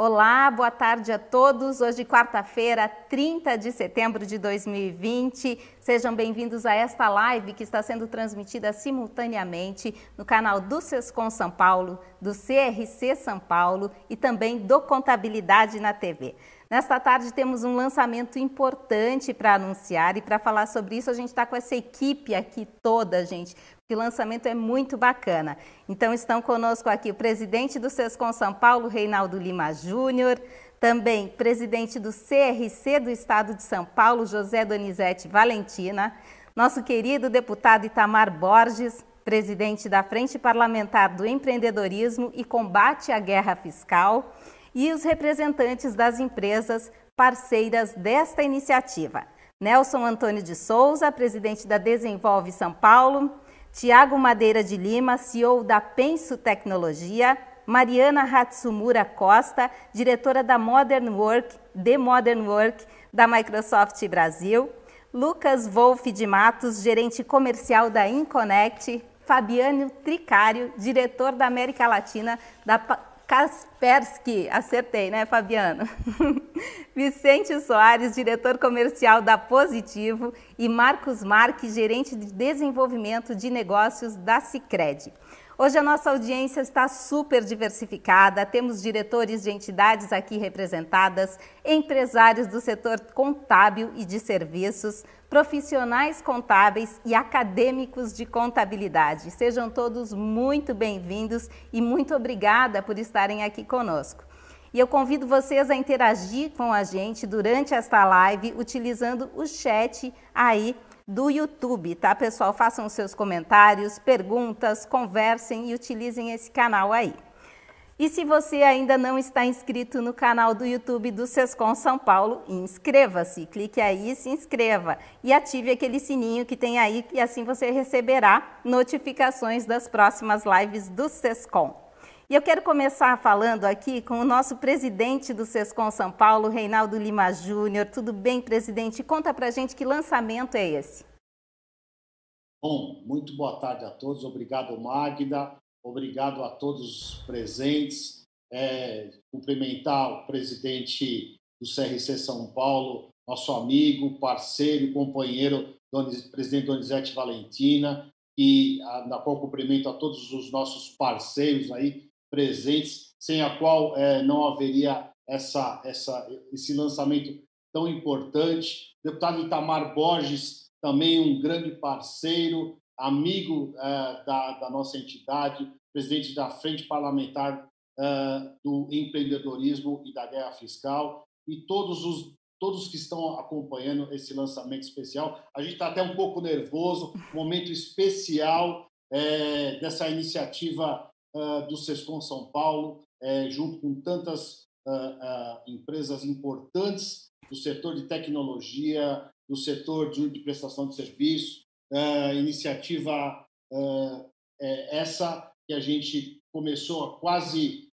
Olá, boa tarde a todos. Hoje, quarta-feira, 30 de setembro de 2020. Sejam bem-vindos a esta live que está sendo transmitida simultaneamente no canal do Sescom São Paulo, do CRC São Paulo e também do Contabilidade na TV. Nesta tarde temos um lançamento importante para anunciar e para falar sobre isso a gente está com essa equipe aqui toda, gente, que lançamento é muito bacana. Então estão conosco aqui o presidente do Sescom São Paulo, Reinaldo Lima Júnior, também presidente do CRC do Estado de São Paulo, José Donizete Valentina, nosso querido deputado Itamar Borges, presidente da Frente Parlamentar do Empreendedorismo e Combate à Guerra Fiscal, e os representantes das empresas parceiras desta iniciativa. Nelson Antônio de Souza, presidente da Desenvolve São Paulo, Tiago Madeira de Lima, CEO da Penso Tecnologia, Mariana Hatsumura Costa, diretora da Modern Work, The Modern Work, da Microsoft Brasil, Lucas Wolff de Matos, gerente comercial da Inconnect, Fabiano Tricário, diretor da América Latina da Kaspersky, acertei, né, Fabiano? Vicente Soares, diretor comercial da Positivo, e Marcos Marques, gerente de desenvolvimento de negócios da Cicred. Hoje a nossa audiência está super diversificada, temos diretores de entidades aqui representadas, empresários do setor contábil e de serviços, profissionais contábeis e acadêmicos de contabilidade. Sejam todos muito bem-vindos e muito obrigada por estarem aqui conosco. E eu convido vocês a interagir com a gente durante esta live utilizando o chat aí do YouTube, tá, pessoal? Façam seus comentários, perguntas, conversem e utilizem esse canal aí. E se você ainda não está inscrito no canal do YouTube do Sescom São Paulo, inscreva-se, clique aí e se inscreva e ative aquele sininho que tem aí e assim você receberá notificações das próximas lives do Sescom. E eu quero começar falando aqui com o nosso presidente do SESCOM São Paulo, Reinaldo Lima Júnior. Tudo bem, presidente? Conta pra gente que lançamento é esse. Bom, muito boa tarde a todos. Obrigado, Magda. Obrigado a todos os presentes. É, cumprimentar o presidente do CRC São Paulo, nosso amigo, parceiro, companheiro, presidente Donizete Valentina, e a, na qual cumprimento a todos os nossos parceiros aí, presentes, sem a qual é, não haveria essa, essa, esse lançamento tão importante. Deputado Itamar Borges, também um grande parceiro, amigo é, da, da, nossa entidade, presidente da Frente Parlamentar é, do Empreendedorismo e da Guerra Fiscal, e todos os todos que estão acompanhando esse lançamento especial. A gente está até um pouco nervoso, momento especial é, dessa iniciativa do Sescom São Paulo, é, junto com tantas uh, empresas importantes do setor de tecnologia, do setor de, prestação de serviço, iniciativa essa que a gente começou há quase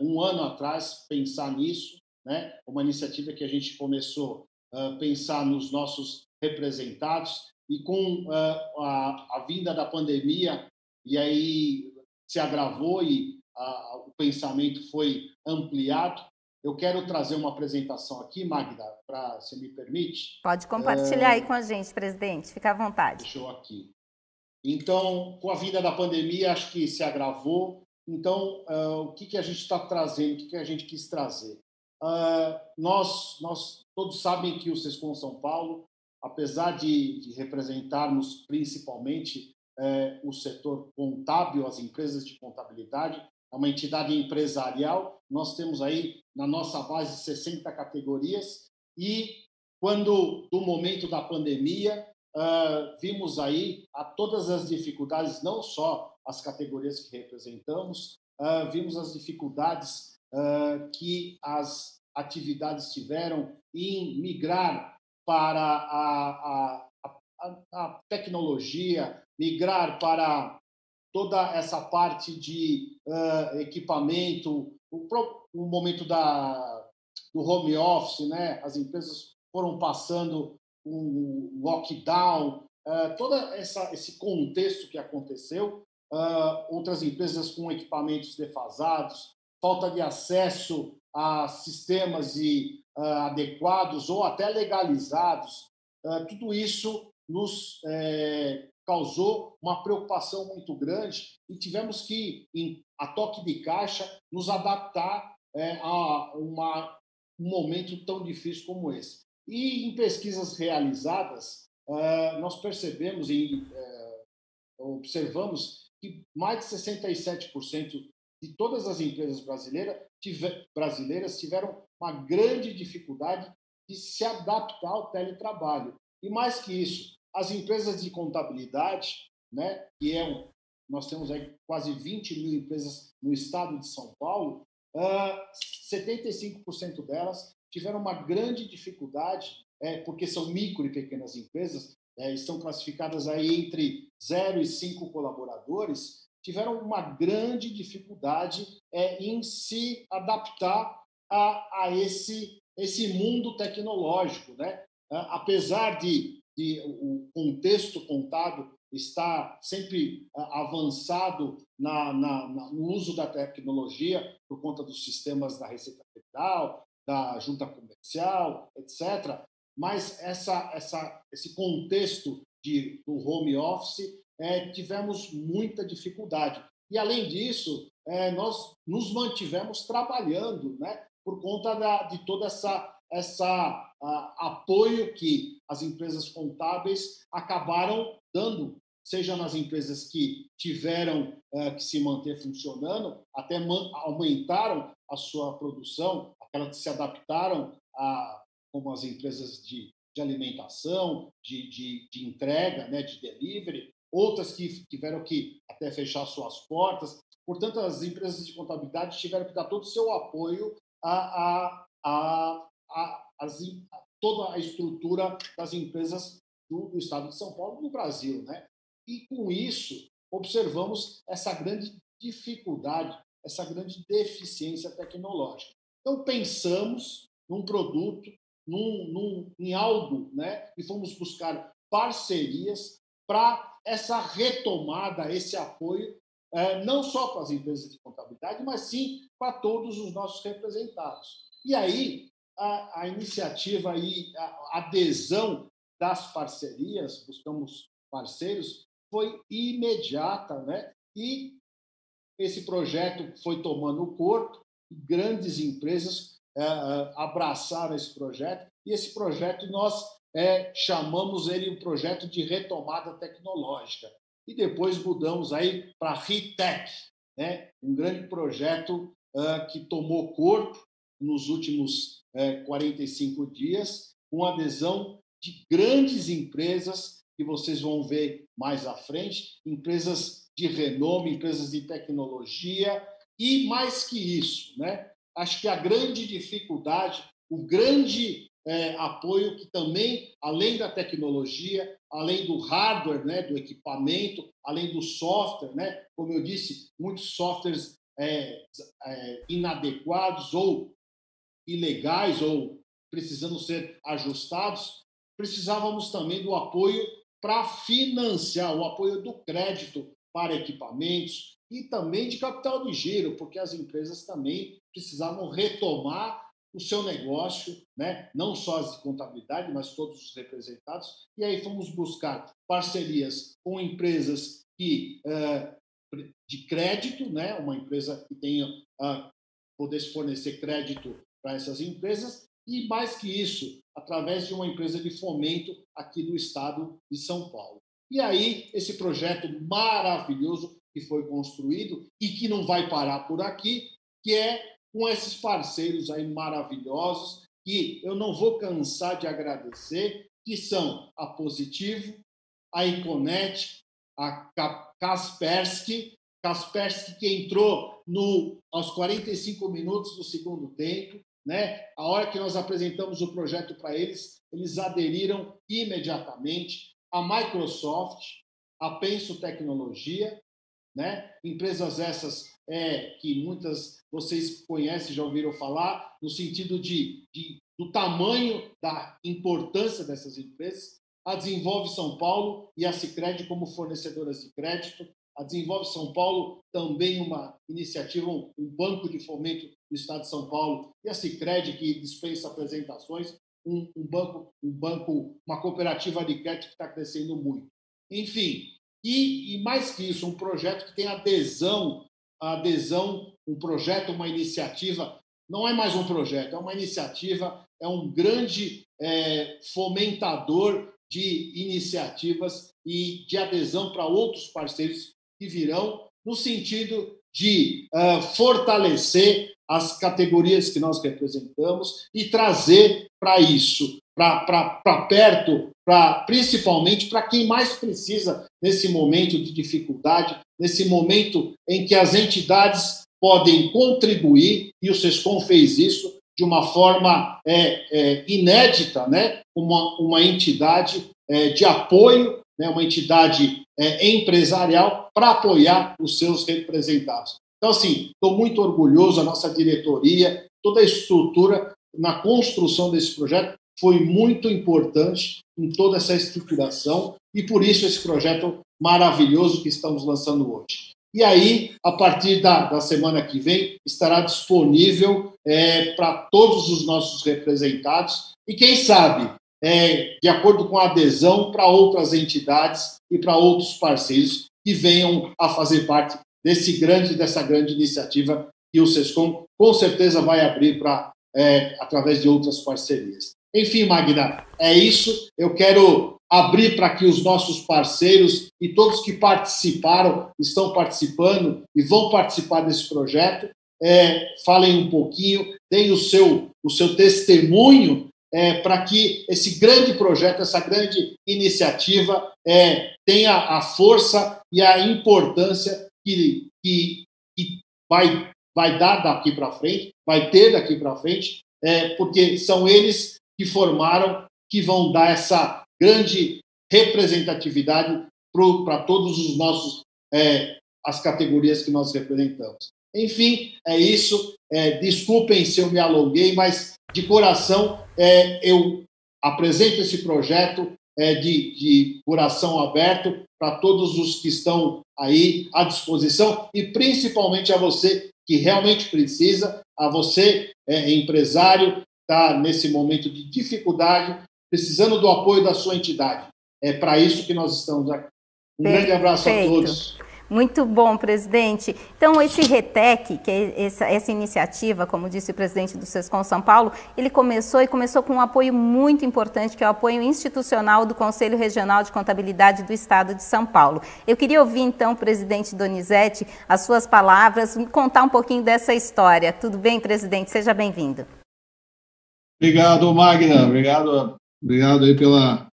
um ano atrás pensar nisso, né? Uma iniciativa que a gente começou a pensar nos nossos representados e com a, a vinda da pandemia e aí se agravou e a, o pensamento foi ampliado. Eu quero trazer uma apresentação aqui, Magda, para se me permite. Pode compartilhar é... aí com a gente, presidente. Fica à vontade. Deixa eu aqui. Então, com a vinda da pandemia, acho que se agravou. Então, uh, o que, que a gente está trazendo? O que, que a gente quis trazer? Uh, nós, nós todos sabem que o Sescom São Paulo, apesar de, de representarmos principalmente é, o setor contábil, as empresas de contabilidade, é uma entidade empresarial. Nós temos aí na nossa base 60 categorias e quando do momento da pandemia uh, vimos aí a todas as dificuldades, não só as categorias que representamos, uh, vimos as dificuldades uh, que as atividades tiveram em migrar para a, a, a, tecnologia, migrar para toda essa parte de uh, equipamento, o, o, momento da, do home office, né? as empresas foram passando um lockdown, uh, todo esse contexto que aconteceu, uh, outras empresas com equipamentos defasados, falta de acesso a sistemas e, uh, adequados ou até legalizados, tudo isso nos é, causou uma preocupação muito grande e tivemos que, em, a toque de caixa, nos adaptar é, a uma, um momento tão difícil como esse. E em pesquisas realizadas, uh, nós percebemos e uh, observamos que mais de 67% de todas as empresas brasileiras, tiver, brasileiras tiveram uma grande dificuldade de se adaptar ao teletrabalho. E mais que isso, as empresas de contabilidade, né, que é um, nós temos aí quase 20 mil empresas no estado de São Paulo, uh, ah, 75% delas tiveram uma grande dificuldade, é, porque são micro e pequenas empresas, é, estão classificadas aí entre 0 e 5 colaboradores, tiveram uma grande dificuldade é, em se adaptar a, a esse, esse mundo tecnológico. Né? Apesar de, de o contexto contábil estar sempre avançado na, na, na, no uso da tecnologia por conta dos sistemas da Receita Federal, da Junta Comercial, etc. Mas essa, essa, esse contexto de, do home office é, tivemos muita dificuldade. E, além disso, é, nós nos mantivemos trabalhando né, por conta da, de toda essa essa apoio que as empresas contábeis acabaram dando, seja nas empresas que tiveram é, que se manter funcionando, até aumentaram a sua produção, aquelas que se adaptaram a como as empresas de, de alimentação, de, de, de entrega, né, de delivery, outras que tiveram que até fechar suas portas. Portanto, as empresas de contabilidade tiveram que dar todo o seu apoio a, a, a, a, as, toda a estrutura das empresas do, do, Estado de São Paulo no Brasil. Né? E, com isso, observamos essa grande dificuldade, essa grande deficiência tecnológica. Então, pensamos num produto, num, num, em algo, né? e fomos buscar parcerias para essa retomada, esse apoio, é, não só para as empresas de contabilidade, mas sim para todos os nossos representados. E aí, a, a iniciativa e a adesão das parcerias, buscamos parceiros, foi imediata, né? E esse projeto foi tomando corpo, grandes empresas é, é, abraçaram esse projeto, e esse projeto nós é, chamamos ele um projeto de retomada tecnológica. E depois mudamos aí para RITEC, né? um grande projeto uh, que tomou corpo nos últimos uh, 45 dias, com adesão de grandes empresas que vocês vão ver mais à frente, empresas de renome, empresas de tecnologia, e mais que isso, né? acho que a grande dificuldade, o grande é, apoio que também, além da tecnologia, além do hardware, né, do equipamento, além do software, né, como eu disse, muitos softwares é, é, inadequados ou ilegais ou precisando ser ajustados, precisávamos também do apoio para financiar, o apoio do crédito para equipamentos e também de capital de giro, porque as empresas também precisavam retomar o seu negócio, né? não só as de contabilidade, mas todos os representados. E aí fomos buscar parcerias com empresas que uh, de crédito, né? uma empresa que tenha uh, pudesse fornecer crédito para essas empresas, e mais que isso, através de uma empresa de fomento aqui do estado de São Paulo. E aí, esse projeto maravilhoso que foi construído e que não vai parar por aqui, que é com esses parceiros aí maravilhosos que eu não vou cansar de agradecer, que são a Positivo, a Iconet, a Kaspersky, Kaspersky que entrou no, aos 45 minutos do segundo tempo, né? A hora que nós apresentamos o projeto para eles, eles aderiram imediatamente. A Microsoft, a Penso Tecnologia, né? Empresas essas é, que muitas vocês conhecem, já ouviram falar, no sentido de, de, do tamanho da importância dessas empresas. A Desenvolve São Paulo e a Cicred como fornecedoras de crédito. A Desenvolve São Paulo também uma iniciativa, um banco de fomento do Estado de São Paulo, e a Sicredi, que dispensa apresentações, um, um, banco, um banco, uma cooperativa de crédito que está crescendo muito. Enfim, e, e, mais que isso, um projeto que tem adesão, adesão, um projeto, uma iniciativa, não é mais um projeto, é uma iniciativa, é um grande é, fomentador de iniciativas e de adesão para outros parceiros que virão, no sentido de uh, fortalecer as categorias que nós representamos e trazer para isso, para perto, pra, principalmente para quem mais precisa nesse momento de dificuldade, nesse momento em que as entidades podem contribuir, e o SESCOM fez isso de uma forma é, é, inédita, né? uma, uma entidade é, de apoio, né? uma entidade é, empresarial para apoiar os seus representados. Então, assim, estou muito orgulhoso, a nossa diretoria, toda a estrutura na construção desse projeto foi muito importante em toda essa estruturação e por isso esse projeto maravilhoso que estamos lançando hoje. E aí, a partir da, da semana que vem, estará disponível é, para todos os nossos representados e, quem sabe, é, de acordo com a adesão para outras entidades e para outros parceiros que venham a fazer parte desse grande, dessa grande iniciativa que o SESCOM com certeza vai abrir para é, através de outras parcerias. Enfim, Magna, é isso. Eu quero abrir para que os nossos parceiros e todos que participaram, estão participando e vão participar desse projeto, é, falem um pouquinho, deem o seu, o seu testemunho é, para que esse grande projeto, essa grande iniciativa é, tenha a força e a importância que, que, que vai, vai dar daqui para frente, vai ter daqui para frente, é, porque são eles que formaram, que vão dar essa grande representatividade para todos os nossos é, as categorias que nós representamos. Enfim, é isso. É, desculpem se eu me alonguei, mas de coração é, eu apresento esse projeto é, de, de coração aberto para todos os que estão aí à disposição e principalmente a você que realmente precisa, a você, é, empresário, está nesse momento de dificuldade, precisando do apoio da sua entidade. É para isso que nós estamos aqui. Um Perfeito. grande abraço a todos. Muito bom, presidente. Então, esse RETEC, que é essa, essa, iniciativa, como disse o presidente do SESCOM São Paulo, ele começou e começou com um apoio muito importante, que é o apoio institucional do Conselho Regional de Contabilidade do Estado de São Paulo. Eu queria ouvir, então, presidente Donizete, as suas palavras, contar um pouquinho dessa história. Tudo bem, presidente? Seja bem-vindo. Obrigado, Magna. Obrigado, obrigado aí pela,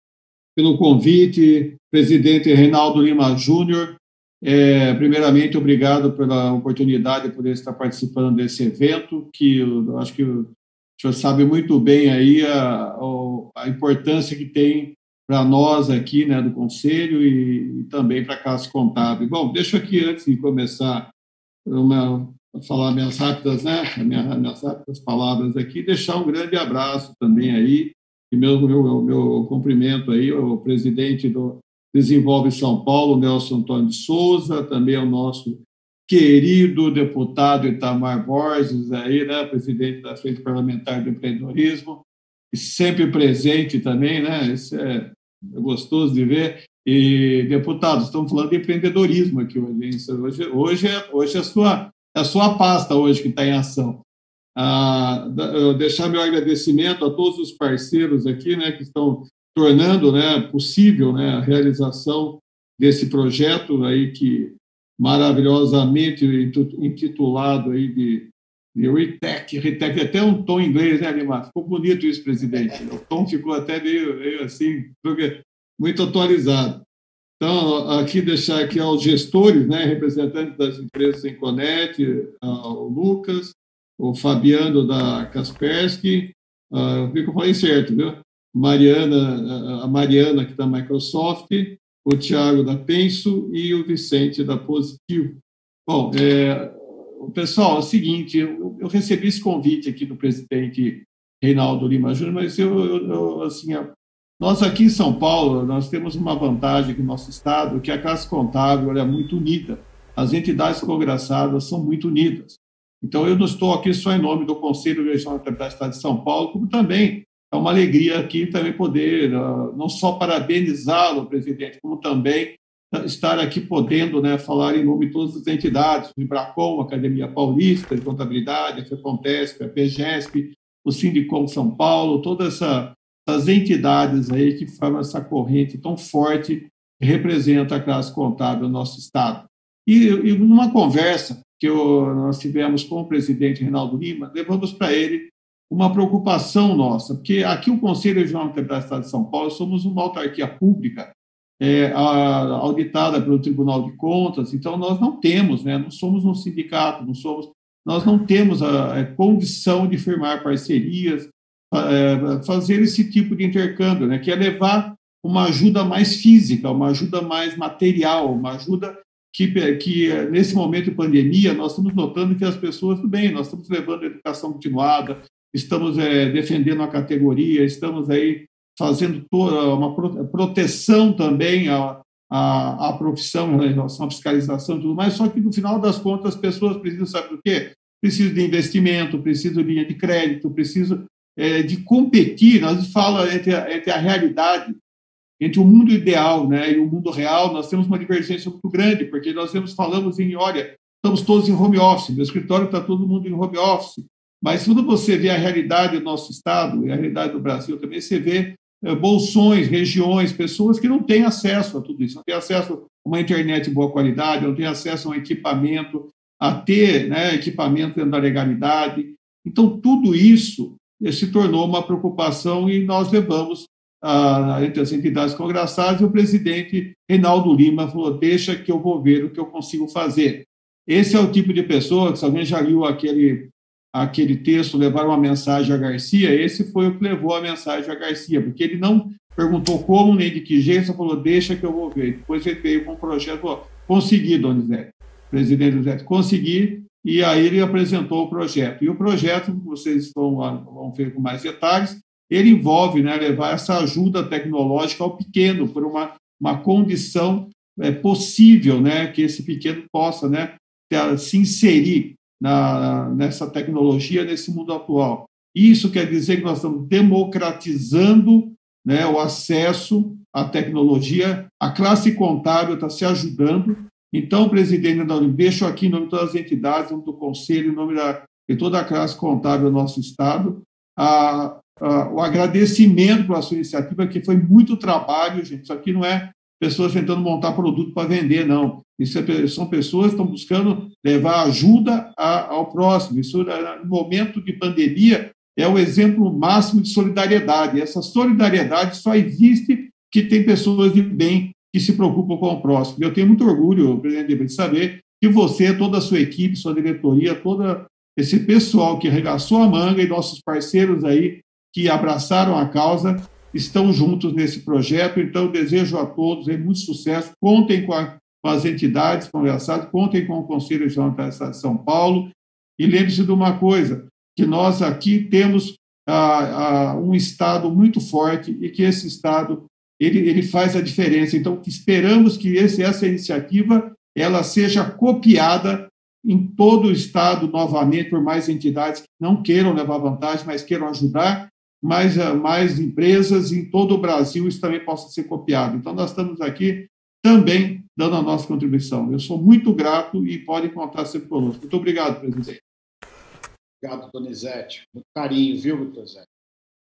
pelo convite. Presidente Reinaldo Lima Júnior, é, primeiramente, obrigado pela oportunidade de poder estar participando desse evento, que eu acho que o senhor sabe muito bem aí a, a importância que tem para nós aqui né, do Conselho e, e também para a Casa Contábil. Bom, deixa aqui, antes de começar uma, falar minhas rápidas, né, minhas, minhas rápidas palavras aqui, deixar um grande abraço também aí, e meu, meu, meu cumprimento aí ao presidente do, Desenvolve São Paulo, Nelson Antônio de Souza, também o nosso querido deputado Itamar Borges, aí, né, presidente da Frente Parlamentar do Empreendedorismo, e sempre presente também, né? Isso é, é gostoso de ver. E, deputados, estamos falando de empreendedorismo aqui hoje. Hoje, hoje, é, hoje é a sua, é a sua pasta hoje que está em ação. Ah, deixar meu agradecimento a todos os parceiros aqui, né, que estão tornando né, possível né, a realização desse projeto aí que maravilhosamente intitulado aí de, de RETEC, RETEC é até um tom inglês, né, Lima? Ficou bonito isso, presidente. O tom ficou até meio, meio assim, muito atualizado. Então, aqui deixar aqui aos gestores, né, representantes das empresas em Conect, o Lucas, o Fabiano da Kaspersky, uh, eu falei certo, viu? Mariana, a Mariana, que está da Microsoft, o Tiago da Penso e o Vicente da Positivo. Bom, é, pessoal, é o seguinte, eu, eu, recebi esse convite aqui do presidente Reinaldo Lima Júnior, mas eu, eu, eu, assim, nós aqui em São Paulo, nós temos uma vantagem que nosso estado, que a classe contábil é muito unida. As entidades congraçadas são muito unidas. Então, eu não estou aqui só em nome do Conselho Regional da Estado de São Paulo, como também é uma alegria aqui também poder, ah, não só parabenizá-lo, presidente, como também estar aqui podendo né, falar em nome de todas as entidades, o Ibracom, a Academia Paulista de Contabilidade, a FECONTESP, a PGESP, o Sindicom São Paulo, todas essa, essas entidades aí que formam essa corrente tão forte que representa a classe contábil do nosso Estado. E, e numa conversa que eu, nós tivemos com o presidente Reinaldo Lima, levamos para ele uma preocupação nossa, porque aqui o Conselho Regional Contabilidade do Estado de São Paulo somos uma autarquia pública é, auditada pelo Tribunal de Contas, então nós não temos, né, não somos um sindicato, não somos, nós não temos a, a condição de firmar parcerias, é, fazer esse tipo de intercâmbio, né, que é levar uma ajuda mais física, uma ajuda mais material, uma ajuda que, que nesse momento de pandemia nós estamos notando que as pessoas, tudo bem, nós estamos levando a educação continuada, estamos é, defendendo a categoria, estamos aí fazendo toda uma proteção também à, à, à profissão em relação à fiscalização e tudo mais, só que no final das contas as pessoas precisam, sabe o quê? Precisam de investimento, precisam de linha de crédito, precisam é, de competir, nós fala entre a, entre a realidade, entre o mundo ideal né, e o mundo real, nós temos uma divergência muito grande, porque nós temos, falamos em, olha, estamos todos em home office, meu escritório está todo mundo em home office, mas quando você vê a realidade do nosso Estado e a realidade do Brasil também, você vê eh, bolsões, regiões, pessoas que não têm acesso a tudo isso, não têm acesso a uma internet de boa qualidade, não têm acesso a um equipamento, a ter né, equipamento dentro da legalidade. Então, tudo isso eh, se tornou uma preocupação e nós levamos ah, entre as entidades congraçadas e o presidente Reinaldo Lima falou, deixa que eu vou ver o que eu consigo fazer. Esse é o tipo de pessoa, que se alguém já viu aquele aquele texto levar uma mensagem a Garcia, esse foi o que levou a mensagem a Garcia, porque ele não perguntou como nem de que jeito, só falou, deixa que eu vou ver. Depois ele veio com um projeto, ó, consegui, Donizete, presidente Donizete, consegui, e aí ele apresentou o projeto. E o projeto, vocês estão, vão ver com mais detalhes, ele envolve né, levar essa ajuda tecnológica ao pequeno, por uma, uma condição é, possível né, que esse pequeno possa né, se inserir na, nessa tecnologia, nesse mundo atual. Isso quer dizer que nós estamos democratizando né, o acesso à tecnologia, a classe contábil está se ajudando. Então, presidente da Unim, deixo aqui em nome de todas as entidades, em nome do Conselho, em nome da, de toda a classe contábil do nosso Estado, a, a, o agradecimento pela sua iniciativa, que foi muito trabalho, gente. Isso aqui não é pessoas tentando montar produto para vender, não. Isso é, são pessoas que estão buscando levar ajuda a, ao próximo. Isso, no momento de pandemia, é o exemplo máximo de solidariedade. Essa solidariedade só existe que tem pessoas de bem que se preocupam com o próximo. Eu tenho muito orgulho, presidente, de saber que você, toda a sua equipe, sua diretoria, todo esse pessoal que arregaçou a manga e nossos parceiros aí que abraçaram a causa, estão juntos nesse projeto. Então, desejo a todos muito sucesso. Contem com, a, com as entidades conversadas, contem com o Conselho Regional de São Paulo. E lembre-se de uma coisa: que nós aqui temos ah, ah, um Estado muito forte e que esse Estado ele, ele faz a diferença. Então, esperamos que esse, essa iniciativa ela seja copiada em todo o Estado novamente por mais entidades que não queiram levar vantagem, mas queiram ajudar mais, eh, mais empresas em todo o Brasil isso também possa ser copiado. Então, nós estamos aqui também dando a nossa contribuição. Eu sou muito grato e podem contar sempre conosco. Muito obrigado, presidente. Obrigado, Donizete. Muito carinho, viu, Donizete?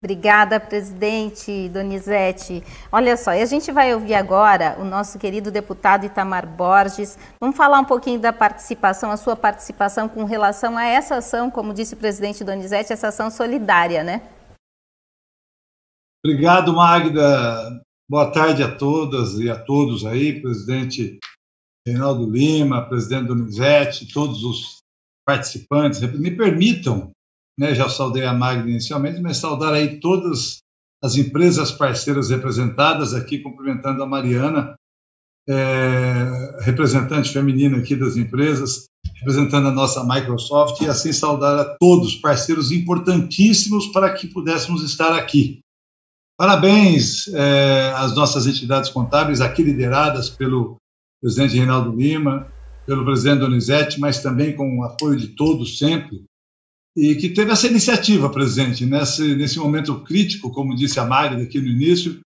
Obrigada, presidente Donizete. Olha só, e a gente vai ouvir agora o nosso querido deputado Itamar Borges. Vamos falar um pouquinho da participação, a sua participação com relação a essa ação, como disse o presidente Donizete, essa ação solidária, né? Obrigado, Magda. Boa tarde a todas e a todos aí, presidente Reinaldo Lima, presidente Donizete, todos os participantes. Me permitam, né, já saudei a Magda inicialmente, mas saudar aí todas as empresas parceiras representadas aqui, cumprimentando a Mariana, é, representante feminina aqui das empresas, representando a nossa Microsoft, e assim saudar a todos, parceiros importantíssimos para que pudéssemos estar aqui. Parabéns é, às nossas entidades contábeis, aqui lideradas pelo presidente Reinaldo Lima, pelo presidente Donizete, mas também com o apoio de todos sempre, e que teve essa iniciativa, presidente, nesse, nesse momento crítico, como disse a Magda aqui no início,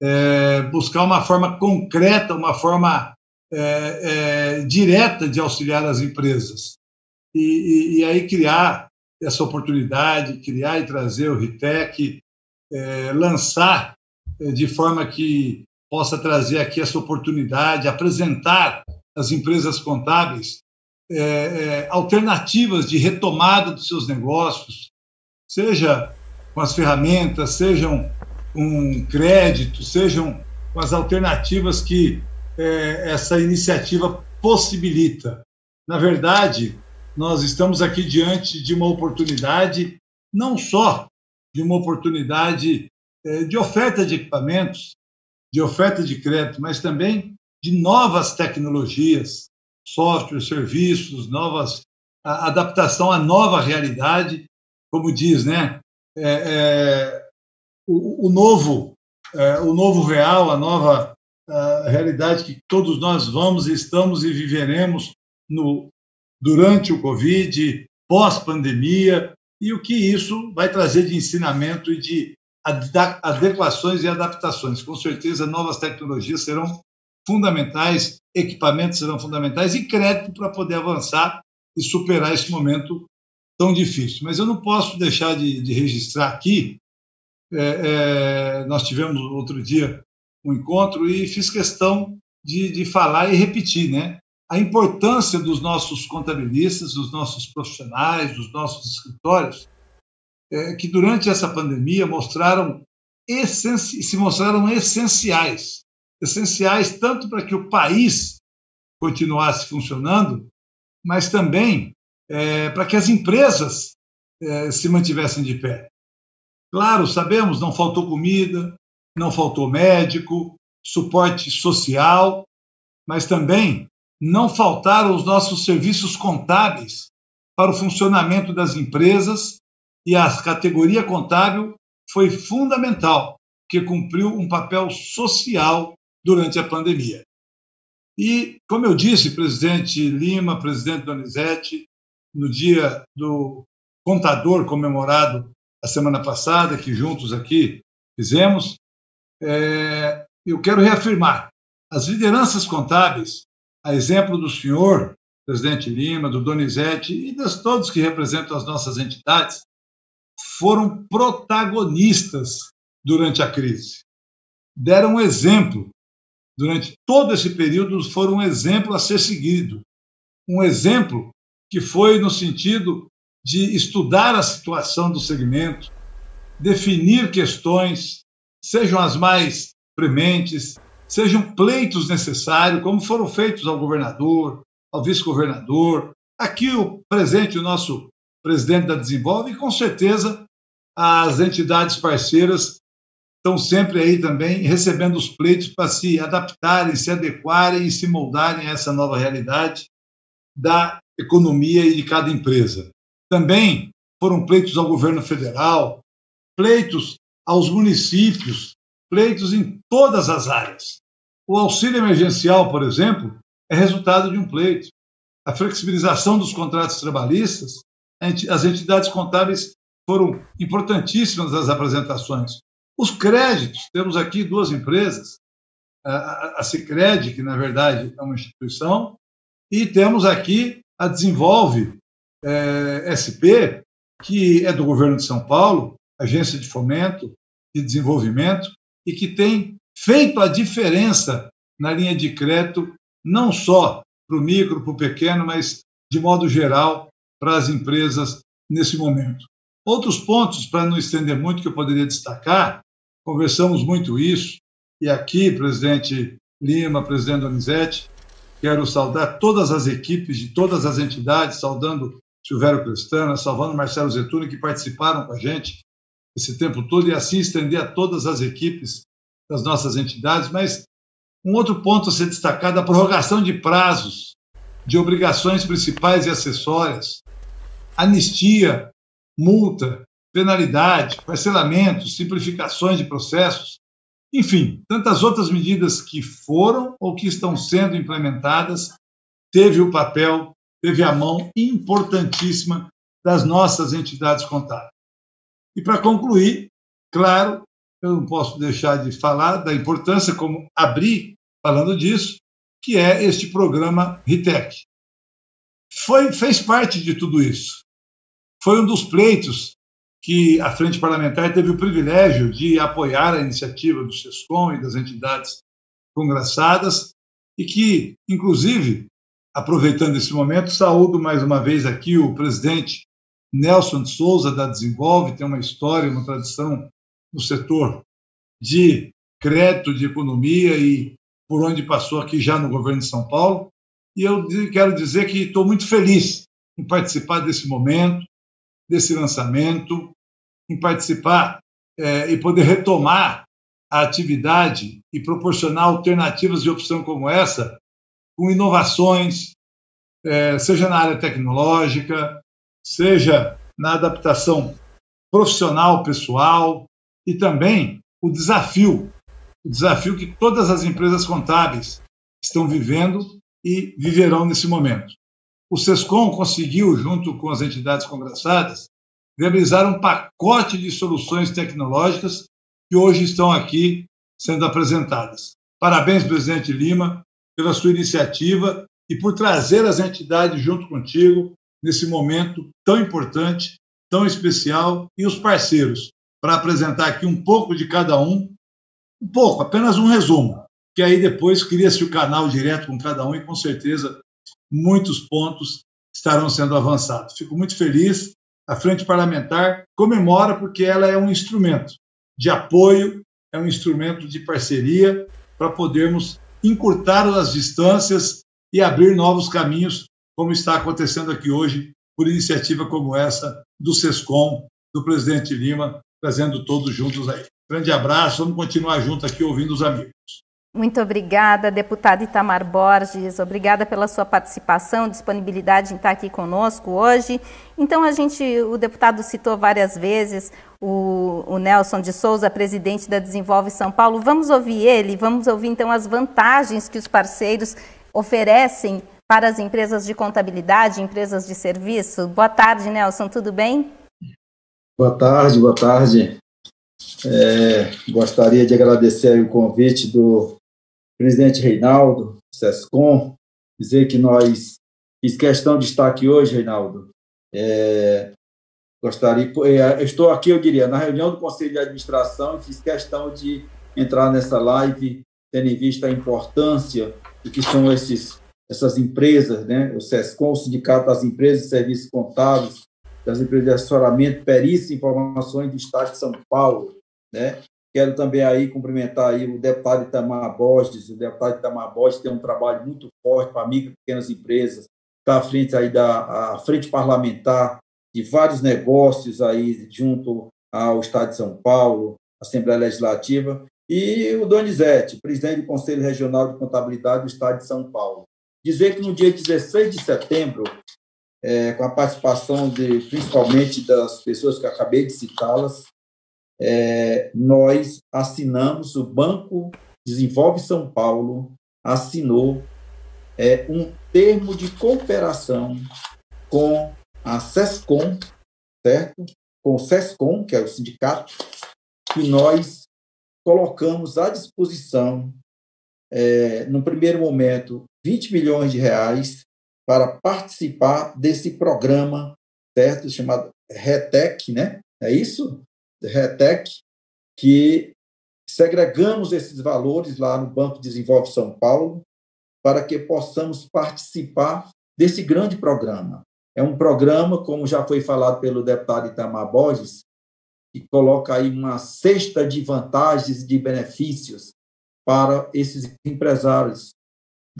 é, buscar uma forma concreta, uma forma é, direta de auxiliar as empresas. E, e, e, aí criar essa oportunidade, criar e trazer o RITEC, é, lançar é, de forma que possa trazer aqui essa oportunidade, apresentar às empresas contábeis é, alternativas de retomada dos seus negócios, seja com as ferramentas, sejam com crédito, sejam com as alternativas que é, essa iniciativa possibilita. Na verdade, nós estamos aqui diante de uma oportunidade, não só de uma oportunidade é, de oferta de equipamentos, de oferta de crédito, mas também de novas tecnologias, software, serviços, novas a adaptação à nova realidade, como diz, né? É, é, o, o, novo, é, o novo real, a nova a realidade que todos nós vamos, estamos e viveremos no, durante o Covid, pós-pandemia, e o que isso vai trazer de ensinamento e de adequações e adaptações. Com certeza, novas tecnologias serão fundamentais, equipamentos serão fundamentais e crédito para poder avançar e superar esse momento tão difícil. Mas eu não posso deixar de, de registrar aqui. É, é, nós tivemos outro dia um encontro e fiz questão de, de falar e repetir, né? A importância dos nossos contabilistas, dos nossos profissionais, dos nossos escritórios, é, que durante essa pandemia mostraram se mostraram essenciais essenciais tanto para que o país continuasse funcionando, mas também é, para que as empresas é, se mantivessem de pé. Claro, sabemos, não faltou comida, não faltou médico, suporte social, mas também não faltaram os nossos serviços contábeis para o funcionamento das empresas e a categoria contábil foi fundamental, que cumpriu um papel social durante a pandemia. E, como eu disse, presidente Lima, presidente Donizete, no dia do contador comemorado a semana passada, que juntos aqui fizemos, é, eu quero reafirmar: as lideranças contábeis, a exemplo do senhor, presidente Lima, do Donizete e de todos que representam as nossas entidades, foram protagonistas durante a crise. Deram exemplo durante todo esse período foram um exemplo a ser seguido. Um exemplo que foi no sentido de estudar a situação do segmento, definir questões, sejam as mais prementes, sejam pleitos necessários, como foram feitos ao governador, ao vice-governador, aqui o presente, o nosso presidente da Desenvolve, e com certeza as entidades parceiras estão sempre aí também recebendo os pleitos para se adaptarem, se adequarem e se moldarem a essa nova realidade da economia e de cada empresa. Também foram pleitos ao governo federal, pleitos aos municípios, pleitos em todas as áreas. O auxílio emergencial, por exemplo, é resultado de um pleito. A flexibilização dos contratos trabalhistas, as entidades contábeis foram importantíssimas nas apresentações. Os créditos, temos aqui duas empresas, a Cicred, que na verdade é uma instituição, e temos aqui a Desenvolve é, SP, que é do governo de São Paulo, agência de fomento e desenvolvimento, e que tem feito a diferença na linha de crédito, não só para o micro, para o pequeno, mas de modo geral para as empresas nesse momento. Outros pontos, para não estender muito, que eu poderia destacar, conversamos muito isso, e aqui, presidente Lima, presidente Donizete, quero saudar todas as equipes de todas as entidades, saudando Silvério Cristana, salvando Marcelo Zetuni, que participaram com a gente esse tempo todo, e assim estender a todas as equipes das nossas entidades. Mas um outro ponto a ser destacado, a prorrogação de prazos de obrigações principais e acessórias, anistia, multa, penalidade, parcelamento, simplificações de processos, enfim, tantas outras medidas que foram ou que estão sendo implementadas teve o papel, teve a mão importantíssima das nossas entidades contábeis. E para concluir, claro, eu não posso deixar de falar da importância, como abri falando disso, que é este programa RITEC. Foi, fez parte de tudo isso. Foi um dos pleitos que a Frente Parlamentar teve o privilégio de apoiar a iniciativa do SESCOM e das entidades congraçadas, e que, inclusive, aproveitando esse momento, saúdo mais uma vez aqui o presidente Nelson de Souza, da Desenvolve, tem uma história, uma tradição no setor de crédito, de economia e por onde passou aqui já no governo de São Paulo. E eu quero dizer que estou muito feliz em participar desse momento, desse lançamento, em participar é, e poder retomar a atividade e proporcionar alternativas de opção como essa, com inovações, é, seja na área tecnológica, seja na adaptação profissional, pessoal, e também o desafio, o desafio que todas as empresas contábeis estão vivendo e viverão nesse momento. O SESCOM conseguiu, junto com as entidades congressadas, viabilizar um pacote de soluções tecnológicas que hoje estão aqui sendo apresentadas. Parabéns, presidente Lima, pela sua iniciativa e por trazer as entidades junto contigo nesse momento tão importante, tão especial e os parceiros para apresentar aqui um pouco de cada um, um pouco, apenas um resumo, que aí depois cria-se o canal direto com cada um e com certeza muitos pontos estarão sendo avançados. Fico muito feliz. A Frente Parlamentar comemora porque ela é um instrumento de apoio, é um instrumento de parceria para podermos encurtar as distâncias e abrir novos caminhos, como está acontecendo aqui hoje, por iniciativa como essa do SESCOM, do presidente Lima, trazendo todos juntos aí. Grande abraço, vamos continuar junto aqui ouvindo os amigos. Muito obrigada, deputado Itamar Borges. Obrigada pela sua participação, disponibilidade em estar aqui conosco hoje. Então, a gente, o deputado citou várias vezes o, o, Nelson de Souza, presidente da Desenvolve São Paulo. Vamos ouvir ele, vamos ouvir então as vantagens que os parceiros oferecem para as empresas de contabilidade, empresas de serviço. Boa tarde, Nelson, tudo bem? Boa tarde, boa tarde. É, gostaria de agradecer o convite do presidente Reinaldo, SESCOM, dizer que nós fiz questão de estar aqui hoje, Reinaldo. É, gostaria, é, estou aqui, eu diria, na reunião do Conselho de Administração fiz questão de entrar nessa live, tendo em vista a importância do que são esses, essas empresas, né? o SESCOM, o Sindicato das Empresas de Serviços Contábeis, das empresas de assessoramento, perícia e informações do Estado de São Paulo, né? Quero também aí cumprimentar aí o deputado Itamar Borges, o deputado Itamar Borges tem um trabalho muito forte para micro e pequenas empresas, está à frente aí da frente parlamentar de vários negócios aí junto ao Estado de São Paulo, Assembleia Legislativa, e o Donizete, presidente do Conselho Regional de Contabilidade do Estado de São Paulo. Dizer que no dia 16 de setembro é, com a participação de principalmente das pessoas que acabei de citá-las, é, nós assinamos, o Banco Desenvolve São Paulo assinou é, um termo de cooperação com a SESCOM, certo? Com o SESCOM, que é o sindicato, que nós colocamos à disposição, é, no primeiro momento, 20 milhões de reais para participar desse programa, certo? Chamado RETEC, né? É isso? RETEC, que segregamos esses valores lá no Banco Desenvolve São Paulo para que possamos participar desse grande programa. É um programa, como já foi falado pelo deputado Itamar Borges, que coloca aí uma cesta de vantagens e de benefícios para esses empresários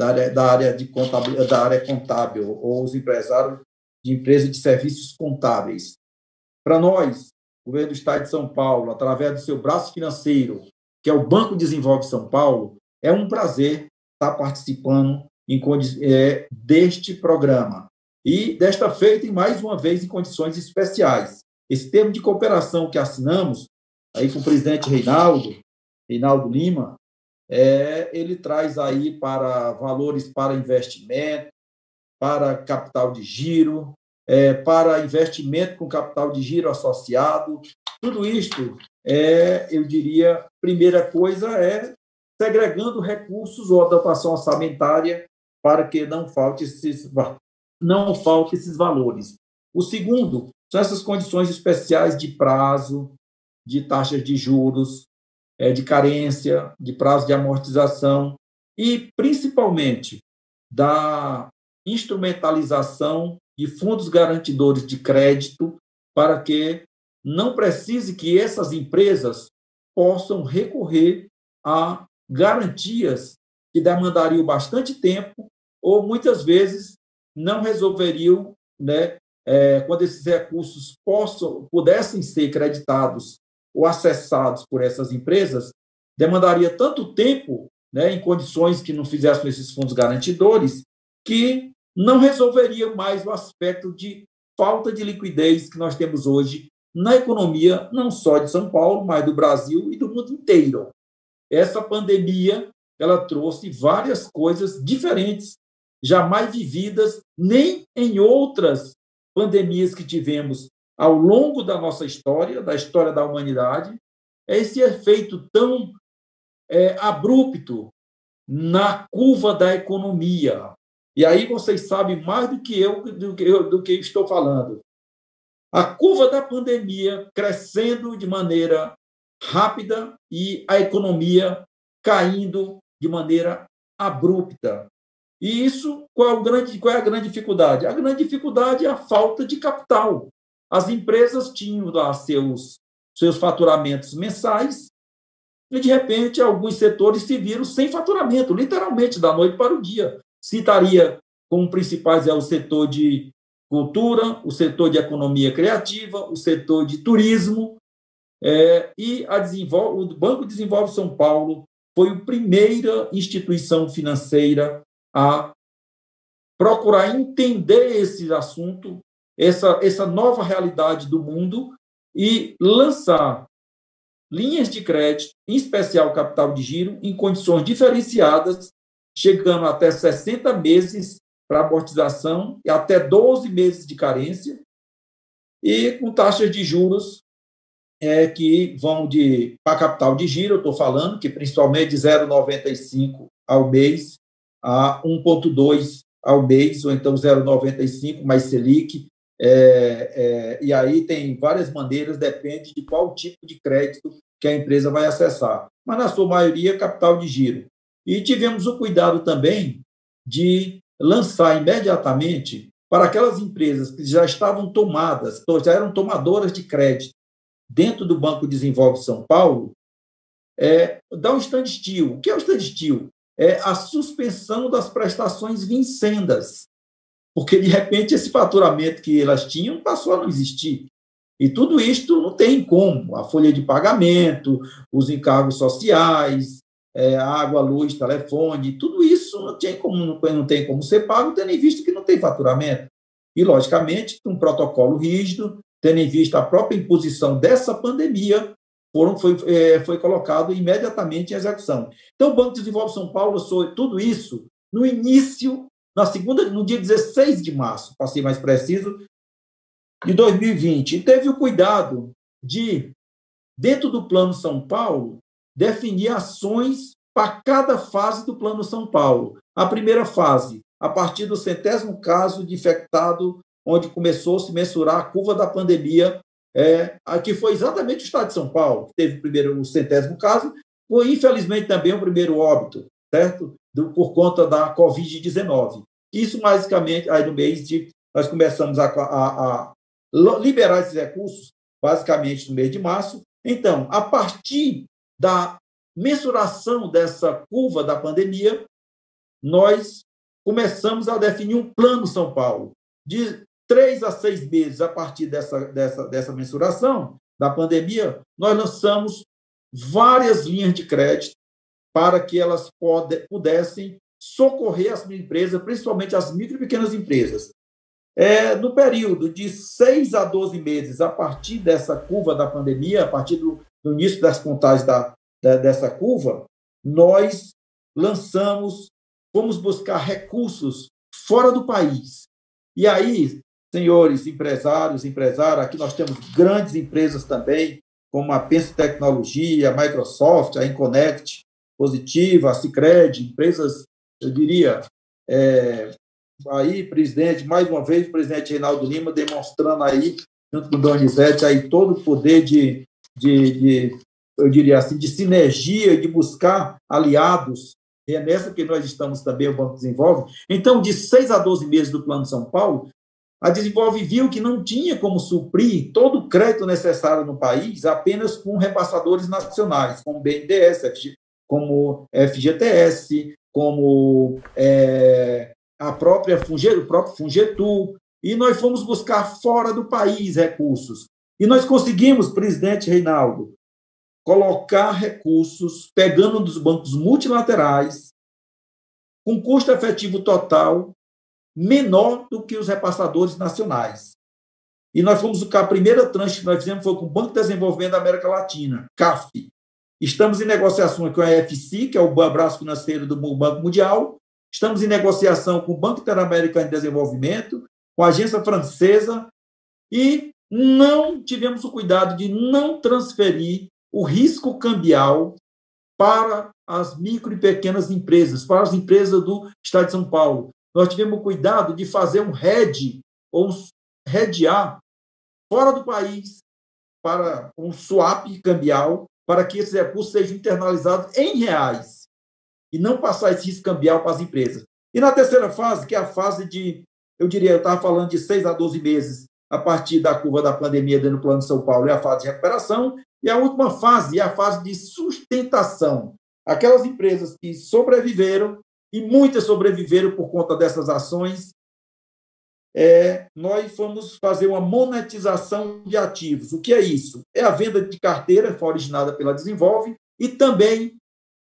da área, da área, de contábil, da área contábil ou os empresários de empresas de serviços contábeis. Para nós, o governo do Estado de São Paulo, através do seu braço financeiro, que é o Banco Desenvolve São Paulo, é um prazer estar participando em, é, deste programa. E desta feita, e mais uma vez, em condições especiais. Esse termo de cooperação que assinamos aí com o presidente Reinaldo, Reinaldo Lima, é, ele traz aí para valores para investimento, para capital de giro, é, para investimento com capital de giro associado. Tudo isto é, eu diria, primeira coisa é segregando recursos ou dotação orçamentária para que não falte esses, não falte esses valores. O segundo são essas condições especiais de prazo, de taxas de juros, é, de carência, de prazo de amortização e, principalmente, da instrumentalização de fundos garantidores de crédito para que não precise que essas empresas possam recorrer a garantias que demandariam bastante tempo ou muitas vezes não resolveriam, né, é, quando esses recursos possam, pudessem ser creditados ou acessados por essas empresas, demandaria tanto tempo, né, em condições que não fizessem esses fundos garantidores, que não resolveria mais o aspecto de falta de liquidez que nós temos hoje na economia, não só de São Paulo, mas do Brasil e do mundo inteiro. Essa pandemia ela trouxe várias coisas diferentes, jamais vividas nem em outras pandemias que tivemos ao longo da nossa história, da história da humanidade. É esse efeito tão é, abrupto na curva da economia. E aí vocês sabem mais do que eu do que, eu, do que estou falando. A curva da pandemia crescendo de maneira rápida e a economia caindo de maneira abrupta. E isso, qual é, grande, qual é a grande dificuldade? A grande dificuldade é a falta de capital. As empresas tinham lá seus, seus faturamentos mensais e, de repente, alguns setores se viram sem faturamento, literalmente, da noite para o dia. Citaria como principais é o setor de cultura, o setor de economia criativa, o setor de turismo, é, e o Banco Desenvolve São Paulo foi a primeira instituição financeira a procurar entender esse assunto, essa, essa nova realidade do mundo e lançar linhas de crédito, em especial capital de giro, em condições diferenciadas, chegando até 60 meses para amortização e até 12 meses de carência, e com taxas de juros é, que vão de para capital de giro, eu estou falando, que principalmente de 0,95 ao mês a 1,2 ao mês, ou então 0,95 mais Selic. É, é, e aí tem várias maneiras, depende de qual tipo de crédito que a empresa vai acessar. Mas, na sua maioria, capital de giro. E tivemos o cuidado também de lançar imediatamente para aquelas empresas que já estavam tomadas, já eram tomadoras de crédito dentro do Banco Desenvolve São Paulo, é, dar um standstill. O que é o standstill? É a suspensão das prestações vincendas, porque, de repente, esse faturamento que elas tinham passou a não existir. E tudo isto não tem como. A folha de pagamento, os encargos sociais, é, água, luz, telefone, tudo isso não tem como não, tem como ser pago, tendo em vista que não tem faturamento. E, logicamente, um protocolo rígido, tendo em vista a própria imposição dessa pandemia, foram, foi, é, foi colocado imediatamente em execução. Então, o Banco de Desenvolvimento de São Paulo tudo isso no início, na segunda, no dia 16 de março, para ser mais preciso, de 2020. E teve o cuidado de, dentro do Plano São Paulo, definir ações para cada fase do Plano São Paulo. A primeira fase, a partir do centésimo caso de infectado, onde começou a se mensurar a curva da pandemia, é, que foi exatamente o estado de São Paulo, que teve primeiro o centésimo caso, foi infelizmente também o primeiro óbito, certo? Do, por conta da Covid-19. Isso, basicamente, aí no mês de. Nós começamos a, a, a liberar esses recursos, basicamente no mês de março. Então, a partir da mensuração dessa curva da pandemia, nós começamos a definir um plano São Paulo, de três a seis meses a partir dessa, dessa, dessa mensuração da pandemia, nós lançamos várias linhas de crédito para que elas pudessem socorrer as empresas, principalmente as micro e pequenas empresas. É, no período de seis a 12 meses, a partir dessa curva da pandemia, a partir do, no início das contagens da, da, dessa curva, nós lançamos, fomos buscar recursos fora do país. E aí, senhores empresários, empresárias, aqui nós temos grandes empresas também, como a Penso Tecnologia, a Microsoft, a Inconnect, Positiva, Cicred, empresas, eu diria, é, aí, presidente, mais uma vez, o presidente Reinaldo Lima demonstrando aí, junto com o Donizete, aí todo o poder de, de, de, eu diria assim, de sinergia, de buscar aliados. E é nessa que nós estamos também, o Banco Desenvolve. Então, de seis a 12 meses do Plano São Paulo, a Desenvolve viu que não tinha como suprir todo o crédito necessário no país apenas com repassadores nacionais, como BNDES, como FGTS, como é, a própria Fungetu, o próprio Fungetu, e nós fomos buscar fora do país recursos. E nós conseguimos, presidente Reinaldo, colocar recursos pegando dos bancos multilaterais com custo efetivo total menor do que os repassadores nacionais. E nós fomos a primeira tranche que nós fizemos foi com o Banco de Desenvolvimento da América Latina, CAF. Estamos em negociações com a EFC, que é o braço financeiro do Banco Mundial. Estamos em negociação com o Banco Interamericano de Desenvolvimento, com a agência francesa, e não tivemos o cuidado de não transferir o risco cambial para as micro e pequenas empresas, para as empresas do Estado de São Paulo nós tivemos cuidado de fazer um RED, ou um redear, fora do país, para um swap cambial, para que esses recursos sejam internalizados em reais e não passar esse risco cambial para as empresas. E na terceira fase, que é a fase de, eu diria, eu estava falando de 6 a 12 meses a partir da curva da pandemia dentro do Plano de São Paulo, é a fase de recuperação, e a última fase é a fase de sustentação. Aquelas empresas que sobreviveram e muitas sobreviveram por conta dessas ações. É, nós fomos fazer uma monetização de ativos. O que é isso? É a venda de carteira, originada pela Desenvolve, e também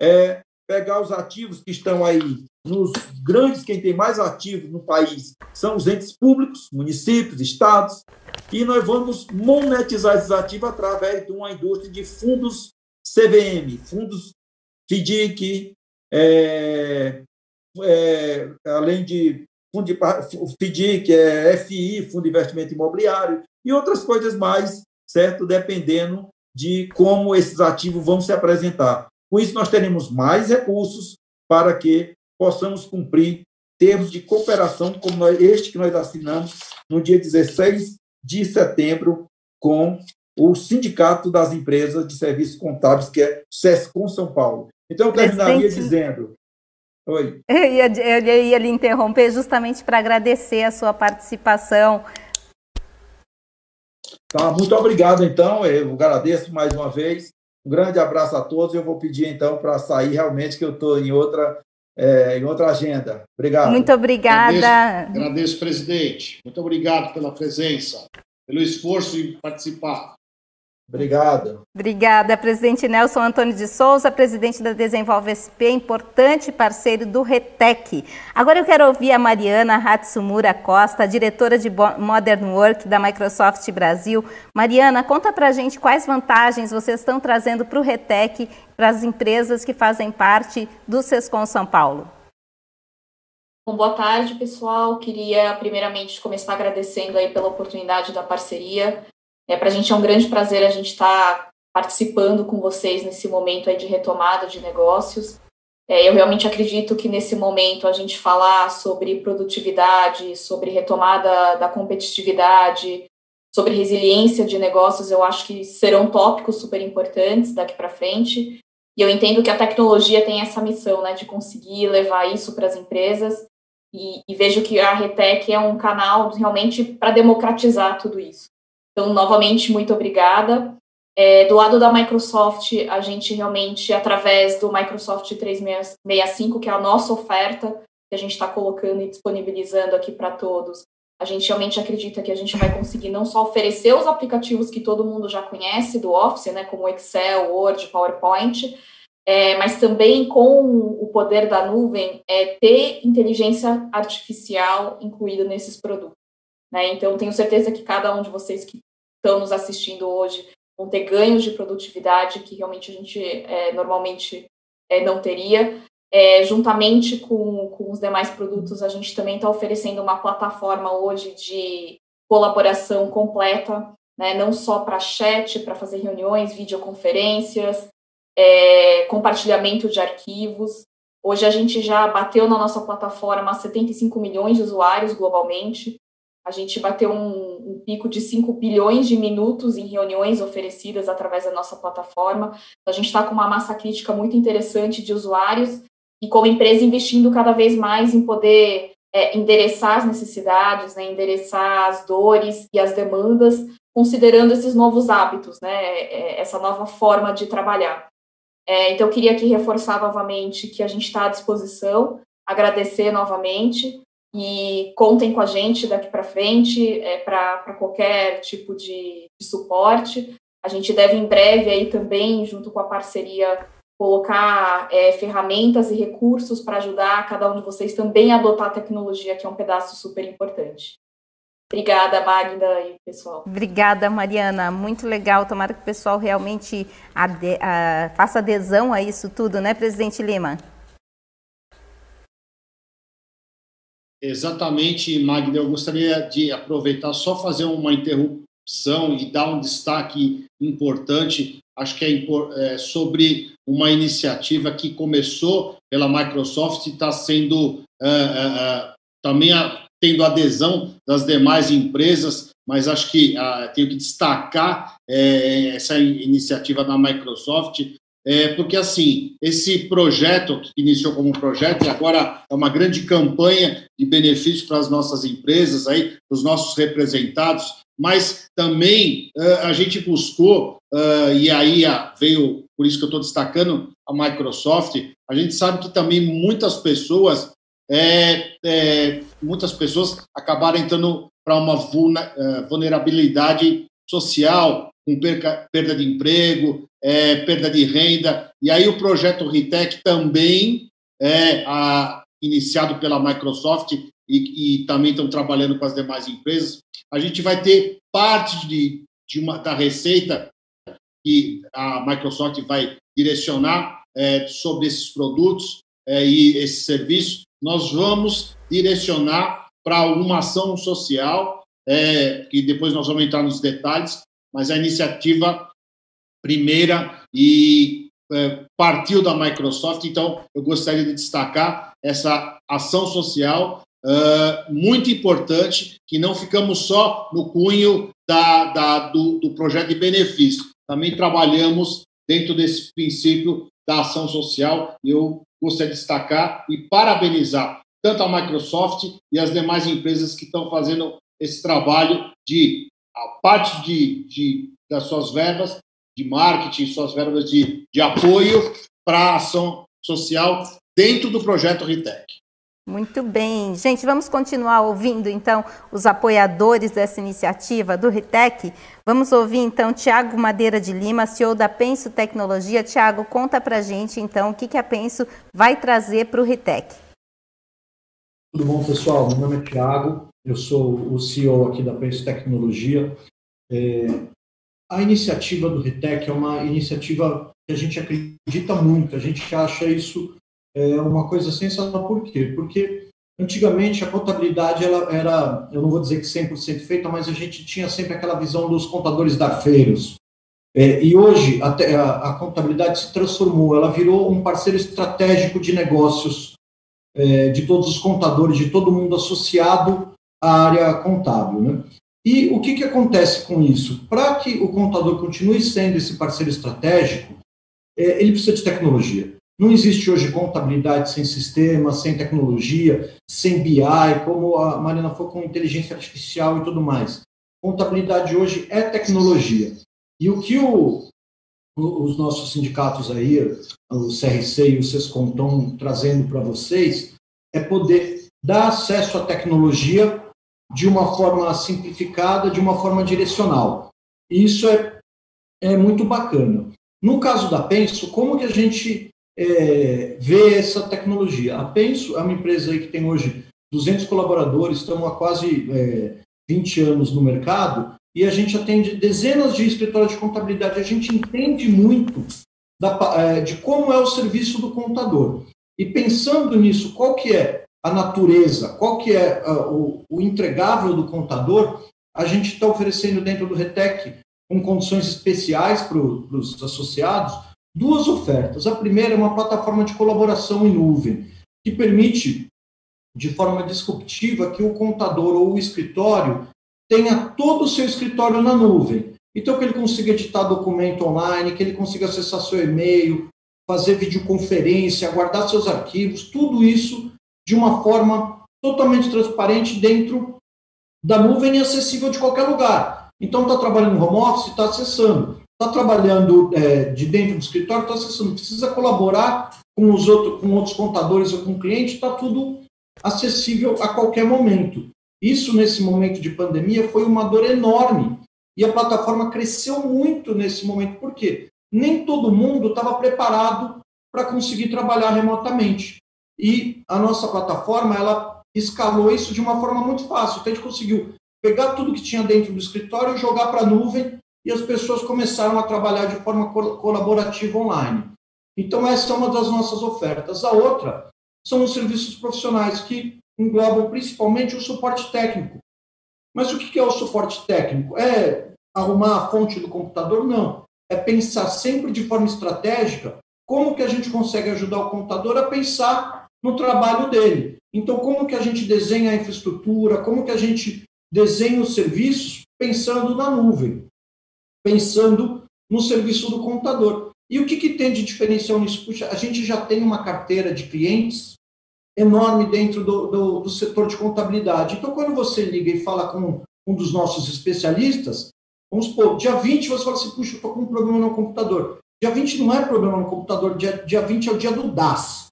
é, pegar os ativos que estão aí nos grandes, quem tem mais ativos no país são os entes públicos, municípios, estados, e nós vamos monetizar esses ativos através de uma indústria de fundos CVM, fundos FDIC, é, é, além de fundo de FDIC, é FI, Fundo de Investimento Imobiliário, e outras coisas mais, certo? Dependendo de como esses ativos vão se apresentar. Com isso, nós teremos mais recursos para que possamos cumprir termos de cooperação como nós, este que nós assinamos no dia 16 de setembro com o Sindicato das Empresas de Serviços Contábeis, que é o SESCOM São Paulo. Então, eu terminaria Presidente... dizendo Oi. Eu ia, eu ia lhe interromper justamente para agradecer a sua participação. Tá, muito obrigado, então. Eu agradeço mais uma vez. Um grande abraço a todos. Eu vou pedir, então, para sair realmente, que eu estou em outra, é, em outra agenda. Obrigado. Muito obrigada. Agradeço, agradeço, presidente. Muito obrigado pela presença, pelo esforço em participar. Obrigado. Obrigada, presidente Nelson Antônio de Souza, presidente da Desenvolve SP, importante parceiro do RETEC. Agora eu quero ouvir a Mariana Hatsumura Costa, diretora de Modern Work da Microsoft Brasil. Mariana, conta pra gente quais vantagens vocês estão trazendo para o RETEC, para as empresas que fazem parte do SESCOM São Paulo. Bom, boa tarde, pessoal. Queria primeiramente começar agradecendo aí pela oportunidade da parceria. É, Para a gente é um grande prazer a gente estar tá participando com vocês nesse momento aí de retomada de negócios. É, eu realmente acredito que nesse momento a gente falar sobre produtividade, sobre retomada da competitividade, sobre resiliência de negócios, eu acho que serão tópicos super importantes daqui para frente. E eu entendo que a tecnologia tem essa missão, né, de conseguir levar isso para as empresas. E, e, vejo que a Retec é um canal realmente para democratizar tudo isso. Então, novamente, muito obrigada. É, do lado da Microsoft, a gente realmente, através do Microsoft 365, que é a nossa oferta, que a gente está colocando e disponibilizando aqui para todos, a gente realmente acredita que a gente vai conseguir não só oferecer os aplicativos que todo mundo já conhece do Office, né, como Excel, Word, PowerPoint, é, mas também com o poder da nuvem, é, ter inteligência artificial incluída nesses produtos. Né? Então, tenho certeza que cada um de vocês que estão nos assistindo hoje vão ter ganhos de produtividade que realmente a gente é, normalmente é, não teria. é, juntamente com, com os demais produtos, a gente também está oferecendo uma plataforma hoje de colaboração completa, né, não só para chat, para fazer reuniões, videoconferências, é, compartilhamento de arquivos. Hoje a gente já bateu na nossa plataforma 75 milhões de usuários globalmente. A gente bateu um, um, pico de 5 bilhões de minutos em reuniões oferecidas através da nossa plataforma. a gente está com uma massa crítica muito interessante de usuários e como empresa investindo cada vez mais em poder é, endereçar as necessidades, né, endereçar as dores e as demandas, considerando esses novos hábitos, né, é, essa nova forma de trabalhar. É, então, eu queria aqui reforçar novamente que a gente está à disposição, agradecer novamente e contem com a gente daqui para frente é, para qualquer tipo de, de suporte. A gente deve em breve aí também, junto com a parceria colocar é, ferramentas e recursos para ajudar cada um de vocês também a adotar a tecnologia, que é um pedaço super importante. Obrigada, Magda e pessoal. Obrigada, Mariana. Muito legal. Tomara que o pessoal realmente ade uh, faça adesão a isso tudo, né, presidente Lima? Exatamente, Magda. Eu gostaria de aproveitar só fazer uma interrupção e dar um destaque importante acho que é, é, sobre uma iniciativa que começou pela Microsoft e está sendo é, é, é, também a, tendo adesão das demais empresas, mas acho que ah, tenho que destacar é, essa iniciativa da Microsoft, porque assim esse projeto que iniciou como um projeto e agora é uma grande campanha de benefícios para as nossas empresas aí, para os nossos representados, mas também uh, a gente buscou, uh, e aí uh, veio, por isso que eu estou destacando a Microsoft, a gente sabe que também muitas pessoas, é, é, muitas pessoas acabaram entrando para uma vulnerabilidade social, com perca, perda de emprego, é, perda de renda, e aí o projeto Ritec também é a, iniciado pela Microsoft e, e também estão trabalhando com as demais empresas, a gente vai ter parte de, de uma, da receita que a Microsoft vai direcionar é, sobre esses produtos é, e esses serviços, nós vamos direcionar para alguma ação social, é, que depois nós vamos entrar nos detalhes, mas a iniciativa primeira e é, partiu da Microsoft, então eu gostaria de destacar essa ação social uh, muito importante, que não ficamos só no cunho da, da, do, do projeto de benefício, também trabalhamos dentro desse princípio da ação social. Eu gostaria de destacar e parabenizar tanto a Microsoft e as demais empresas que estão fazendo esse trabalho de a parte de, de das suas verbas de marketing, suas verbas de, de apoio para a ação social dentro do projeto Ritec. Muito bem. Gente, vamos continuar ouvindo então os apoiadores dessa iniciativa do Ritec. Vamos ouvir então Tiago Madeira de Lima, CEO da Penso Tecnologia. Tiago, conta pra gente então o que, que a Penso vai trazer para o Ritec. Tudo bom, pessoal? Meu nome é Tiago, eu sou o CEO aqui da Penso Tecnologia. É, a iniciativa do Ritec é uma iniciativa que a gente acredita muito, a gente acha isso é uma coisa sensacional. Por quê? Porque antigamente a contabilidade ela era, eu não vou dizer que 100% feita, mas a gente tinha sempre aquela visão dos contadores darfeiros. É, e hoje a, a, a, contabilidade se transformou, ela virou um parceiro estratégico de negócios é, de todos os contadores, de todo mundo associado à área contábil. Né? E o que, que acontece com isso? Para que o contador continue sendo esse parceiro estratégico, é, ele precisa de tecnologia. Não existe hoje contabilidade sem sistema, sem tecnologia, sem BI, como a Mariana falou, com inteligência artificial e tudo mais. Contabilidade hoje é tecnologia. E o que o, os nossos sindicatos aí, o CRC e o SESCOM estão trazendo para vocês, é poder dar acesso à tecnologia de uma forma simplificada, de uma forma direcional. E isso é, é muito bacana. No caso da Penso, como que a gente é, ver essa tecnologia. A Penso é uma empresa que tem hoje 200 colaboradores, estamos há quase é, 20 anos no mercado, e a gente atende dezenas de escritórios de contabilidade. A gente entende muito da, é, de como é o serviço do contador. E pensando nisso, qual que é a natureza, qual que é uh, o, o, entregável do contador, a gente está oferecendo dentro do RETEC, com condições especiais para os associados, duas ofertas. A primeira é uma plataforma de colaboração em nuvem, que permite, de forma disruptiva, que o contador ou o escritório tenha todo o seu escritório na nuvem. Então, que ele consiga editar documento online, que ele consiga acessar seu e-mail, fazer videoconferência, guardar seus arquivos, tudo isso de uma forma totalmente transparente dentro da nuvem e acessível de qualquer lugar. Então, está trabalhando no home office, está acessando. Está trabalhando é, de dentro do escritório, está acessando. Precisa colaborar com os outros, com outros contadores ou com o cliente, está tudo acessível a qualquer momento. Isso, nesse momento de pandemia, foi uma dor enorme. E a plataforma cresceu muito nesse momento. Por quê? Nem todo mundo estava preparado para conseguir trabalhar remotamente. E a nossa plataforma, ela escalou isso de uma forma muito fácil. Então, a gente conseguiu pegar tudo que tinha dentro do escritório, jogar para a nuvem e as pessoas começaram a trabalhar de forma colaborativa online. Então, essa é uma das nossas ofertas. A outra são os serviços profissionais, que englobam principalmente o suporte técnico. Mas o que é o suporte técnico? É arrumar a fonte do computador? Não. É pensar sempre de forma estratégica como que a gente consegue ajudar o computador a pensar no trabalho dele. Então, como que a gente desenha a infraestrutura, como que a gente desenha os serviços pensando na nuvem, pensando no serviço do computador. E o que, que tem de diferencial nisso? Puxa, a gente já tem uma carteira de clientes enorme dentro do, do, do, setor de contabilidade. Então, quando você liga e fala com um dos nossos especialistas, vamos supor, dia 20 você fala assim, puxa, estou com um problema no computador. Dia 20 não é problema no computador, dia, dia 20 é o dia do DAS.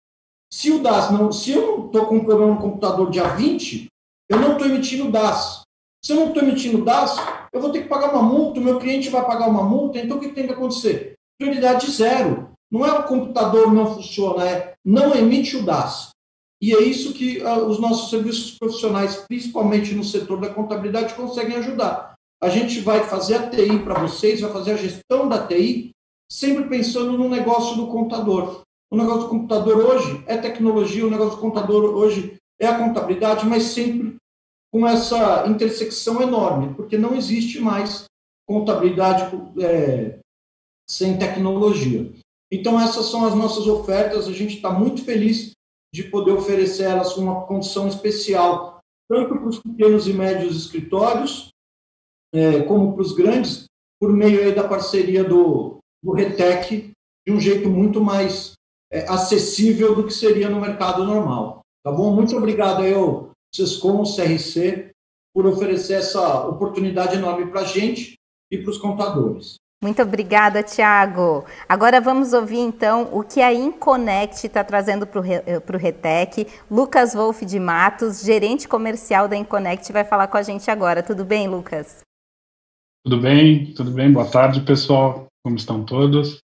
Se o DAS não, se eu não estou com um problema no computador dia 20, eu não estou emitindo DAS. Se eu não estou emitindo DAS, eu vou ter que pagar uma multa, o meu cliente vai pagar uma multa, então o que tem que acontecer? Prioridade zero. Não é o computador não funciona, é não emite o DAS. E é isso que uh, os nossos serviços profissionais, principalmente no setor da contabilidade, conseguem ajudar. A gente vai fazer a TI para vocês, vai fazer a gestão da TI, sempre pensando no negócio do contador. O negócio do computador hoje é tecnologia, o negócio do contador hoje é a contabilidade, mas sempre com essa intersecção enorme, porque não existe mais contabilidade é, sem tecnologia. Então, essas são as nossas ofertas, a gente está muito feliz de poder oferecer elas com uma condição especial, tanto para os pequenos e médios escritórios, é, como para os grandes, por meio da parceria do, do RETEC, de um jeito muito mais é, acessível do que seria no mercado normal. Tá bom? Muito obrigado aí ao SESCOM, CRC, por oferecer essa oportunidade enorme para a gente e para os contadores. Muito obrigada, Tiago. Agora vamos ouvir então o que a Inconnect está trazendo para o eh, Retec. Lucas Wolff de Matos, gerente comercial da Inconnect, vai falar com a gente agora. Tudo bem, Lucas? Tudo bem, tudo bem. Boa tarde, pessoal. Como estão todos?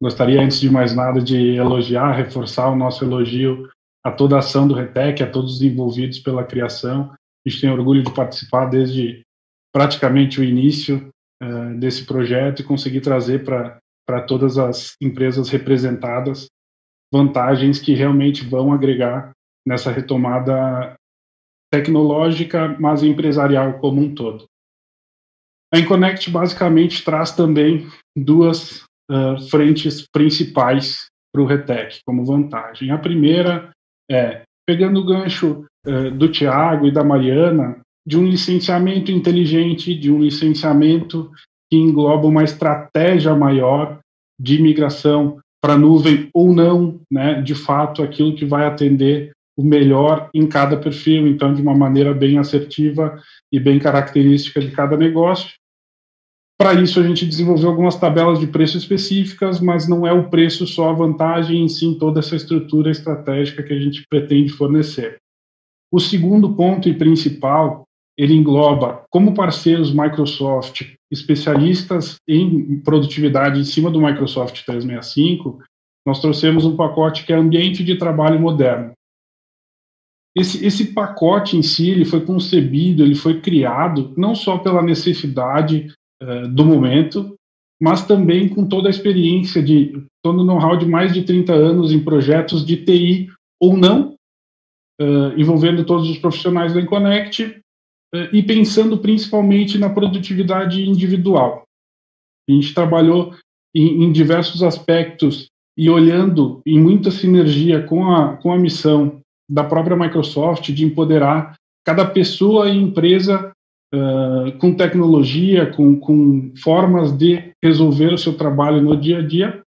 Gostaria, antes de mais nada, de elogiar, reforçar o nosso elogio a toda a ação do Retec, a todos os envolvidos pela criação. A gente tem orgulho de participar desde praticamente o início uh, desse projeto e conseguir trazer para todas as empresas representadas vantagens que realmente vão agregar nessa retomada tecnológica, mas empresarial como um todo. A Inconnect basicamente traz também duas uh, frentes principais para o Retec como vantagem. A primeira é, pegando o gancho uh, do Tiago e da Mariana, de um licenciamento inteligente, de um licenciamento que engloba uma estratégia maior de migração para nuvem ou não, né, de fato, aquilo que vai atender o melhor em cada perfil, então, de uma maneira bem assertiva e bem característica de cada negócio. Para isso, a gente desenvolveu algumas tabelas de preço específicas, mas não é o preço só a vantagem, em sim toda essa estrutura estratégica que a gente pretende fornecer. O segundo ponto e principal, ele engloba como parceiros Microsoft, especialistas em produtividade em cima do Microsoft 365, nós trouxemos um pacote que é Ambiente de Trabalho Moderno. Esse, esse pacote em si ele foi concebido, ele foi criado não só pela necessidade uh, do momento, mas também com toda a experiência de todo o know-how de mais de 30 anos em projetos de TI ou não, uh, envolvendo todos os profissionais da Inconnect uh, e pensando principalmente na produtividade individual. A gente trabalhou em, em diversos aspectos e olhando em muita sinergia com a, com a missão da própria Microsoft de empoderar cada pessoa e empresa uh, com tecnologia, com, com formas de resolver o seu trabalho no dia a dia,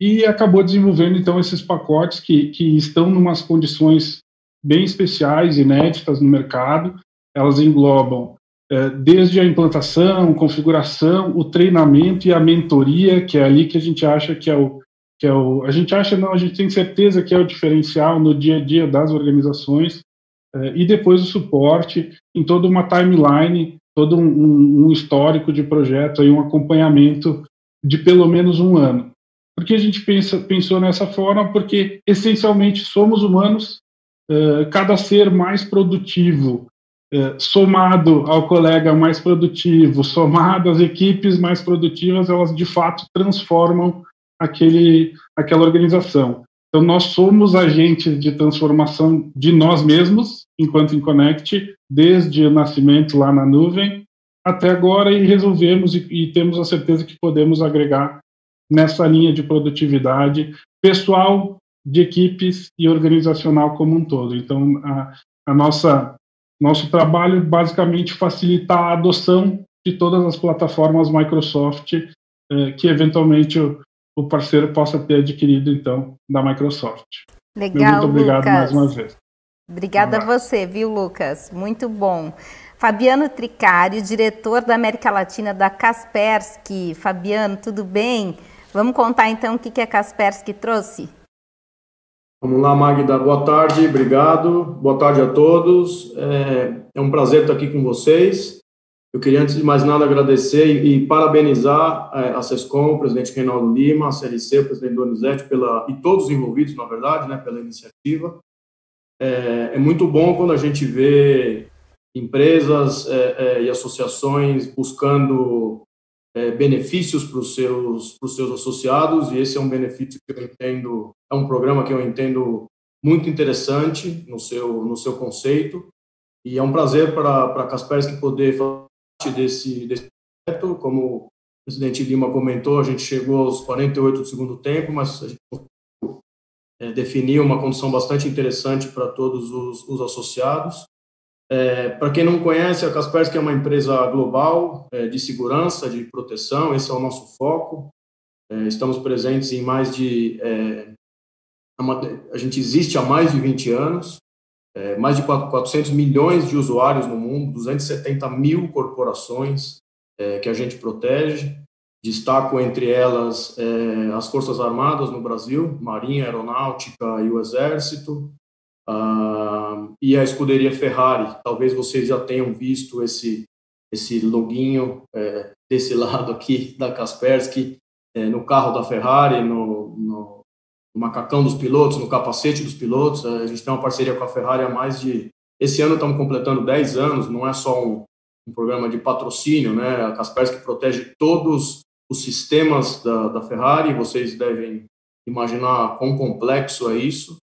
e acabou desenvolvendo então esses pacotes que, que estão em umas condições bem especiais, inéditas no mercado. Elas englobam uh, desde a implantação, configuração, o treinamento e a mentoria, que é ali que a gente acha que é o que é o a gente acha não, a gente tem certeza que é o diferencial no dia a dia das organizações uh, e depois o suporte em toda uma timeline, todo um, um histórico de projeto, aí um acompanhamento de pelo menos um ano. Por que a gente pensa, pensou nessa forma? Porque, essencialmente, somos humanos, uh, cada ser mais produtivo, uh, somado ao colega mais produtivo, somado às equipes mais produtivas, elas de fato transformam aquele, aquela organização. Então, nós somos agentes de transformação de nós mesmos, enquanto Inconnect, desde o nascimento lá na nuvem até agora, e resolvemos e, e temos a certeza que podemos agregar nessa linha de produtividade pessoal, de equipes e organizacional como um todo. Então, a, a nossa nosso trabalho basicamente facilitar a adoção de todas as plataformas Microsoft eh, que eventualmente o, o, parceiro possa ter adquirido então da Microsoft. Legal, Muito obrigado Lucas. mais uma vez. Obrigada a você, viu, Lucas? Muito bom. Fabiano Tricário, diretor da América Latina da Kaspersky. Fabiano, tudo bem? Vamos contar então o que a Kaspersky trouxe? Vamos lá, Magda. Boa tarde, obrigado. Boa tarde a todos. É, é, um prazer estar aqui com vocês. Eu queria, antes de mais nada, agradecer e, parabenizar é, a SESCOM, o presidente Reinaldo Lima, a CRC, o presidente Donizete, pela, e todos os envolvidos, na verdade, né, pela iniciativa. É, é muito bom quando a gente vê empresas é, é, e associações buscando é, benefícios para os seus, seus associados, e esse é um benefício que eu entendo, é um programa que eu entendo muito interessante no seu, no seu conceito, e é um prazer para a Kaspersky poder fazer parte desse, desse projeto, como o presidente Lima comentou, a gente chegou aos 48 do segundo tempo, mas a gente é, definir uma condição bastante interessante para todos os, os associados, é, Para quem não conhece, a Kaspersky é uma empresa global é, de segurança, de proteção, esse é o nosso foco. É, estamos presentes em mais de. É, a gente existe há mais de 20 anos, é, mais de 400 milhões de usuários no mundo, 270 mil corporações que a gente protege. Destaco entre elas as Forças Armadas no Brasil, Marinha, Aeronáutica e o Exército, Uh, e a escuderia Ferrari, talvez vocês já tenham visto esse esse loginho é, desse lado aqui da Kaspersky é, no carro da Ferrari, no, no, no, macacão dos pilotos, no capacete dos pilotos. A gente tem uma parceria com a Ferrari há mais de esse ano estamos completando 10 anos. Não é só um, um programa de patrocínio, né? A Kaspersky protege todos os sistemas da, da Ferrari. Vocês devem imaginar quão complexo é isso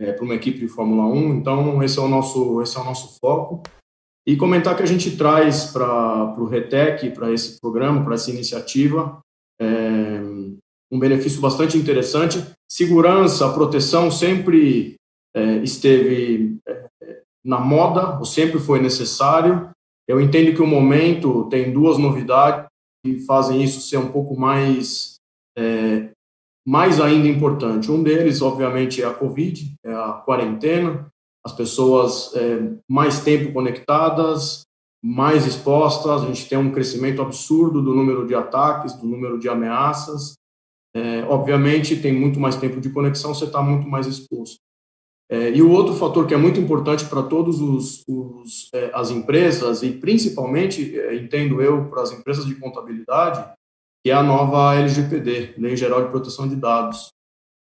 é, para uma equipe de Fórmula 1. Então, esse é o nosso, esse é o nosso foco. E comentar que a gente traz para o RETEC, para esse programa, para essa iniciativa, é, um benefício bastante interessante. Segurança, proteção sempre é, esteve é, na moda, ou sempre foi necessário. Eu entendo que o momento tem duas novidades que fazem isso ser um pouco mais é, mais ainda importante. Um deles, obviamente, é a Covid, é a quarentena, as pessoas é, mais tempo conectadas, mais expostas, a gente tem um crescimento absurdo do número de ataques, do número de ameaças. É, obviamente, tem muito mais tempo de conexão, você está muito mais exposto. É, e o outro fator que é muito importante para os é, as empresas e principalmente é, entendo eu para as empresas de contabilidade que é a nova LGPD, Lei Geral de Proteção de Dados.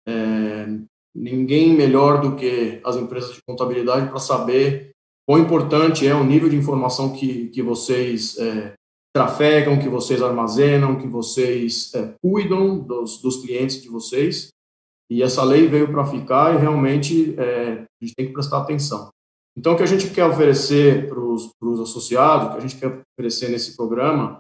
É, ninguém melhor do que as empresas de contabilidade para saber quão importante é o nível de informação que, que vocês é, trafegam, que vocês armazenam, que vocês é, cuidam dos, dos clientes de vocês. E essa lei veio para ficar e realmente é, a gente tem que prestar atenção. Então, o que a gente quer oferecer para os associados, o que a gente quer oferecer nesse programa,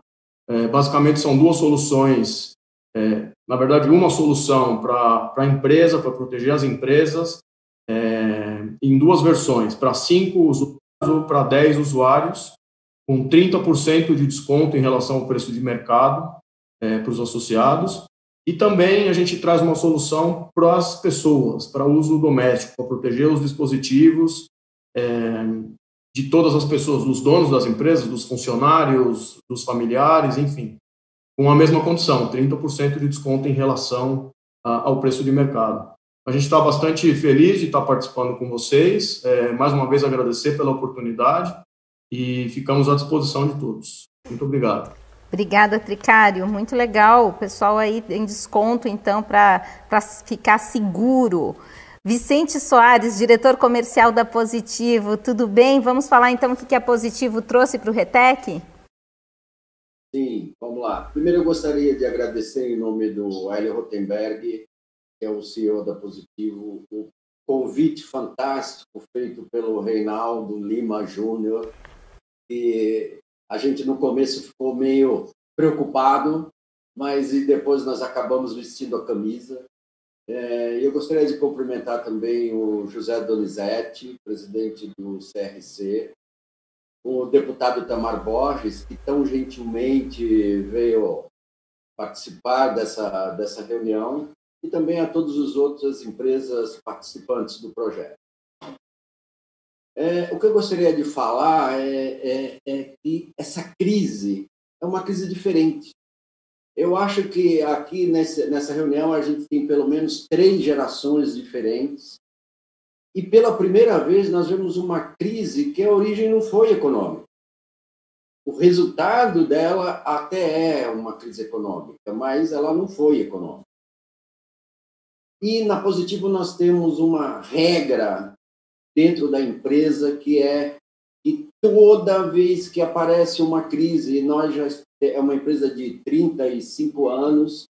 é, basicamente são duas soluções. É, na verdade, uma solução para a empresa, para proteger as empresas, é, em duas versões, para cinco usuários ou para 10 usuários, com 30% de desconto em relação ao preço de mercado é, para os associados. E também a gente traz uma solução para as pessoas, para uso doméstico, para proteger os dispositivos é, de todas as pessoas, dos donos das empresas, dos funcionários, dos familiares, enfim, com a mesma condição, 30% de desconto em relação a, ao preço de mercado. A gente está bastante feliz de estar participando com vocês. É, mais uma vez agradecer pela oportunidade e ficamos à disposição de todos. Muito obrigado. Obrigada, Tricário. Muito legal. O pessoal aí em desconto, então, para ficar seguro. Vicente Soares, diretor comercial da Positivo, tudo bem? Vamos falar então o que a Positivo trouxe para o Retec? Sim, vamos lá. Primeiro eu gostaria de agradecer em nome do Hélio Rotenberg, que é o CEO da Positivo, o convite fantástico feito pelo Reinaldo Lima Júnior, e a gente no começo ficou meio preocupado, mas e depois nós acabamos vestindo a camisa é, eu gostaria de cumprimentar também o José Donizete, presidente do CRC, o deputado Tamar Borges, que tão gentilmente veio participar dessa, dessa reunião, e também a todas as outras empresas participantes do projeto. É, o que eu gostaria de falar é, é, é que essa crise é uma crise diferente. Eu acho que aqui nessa, nessa reunião a gente tem pelo menos três gerações diferentes. E pela primeira vez nós vemos uma crise que a origem não foi econômica. O resultado dela até é uma crise econômica, mas ela não foi econômica. E na Positivo nós temos uma regra dentro da empresa que é que toda vez que aparece uma crise, nós já é uma empresa de 35 anos.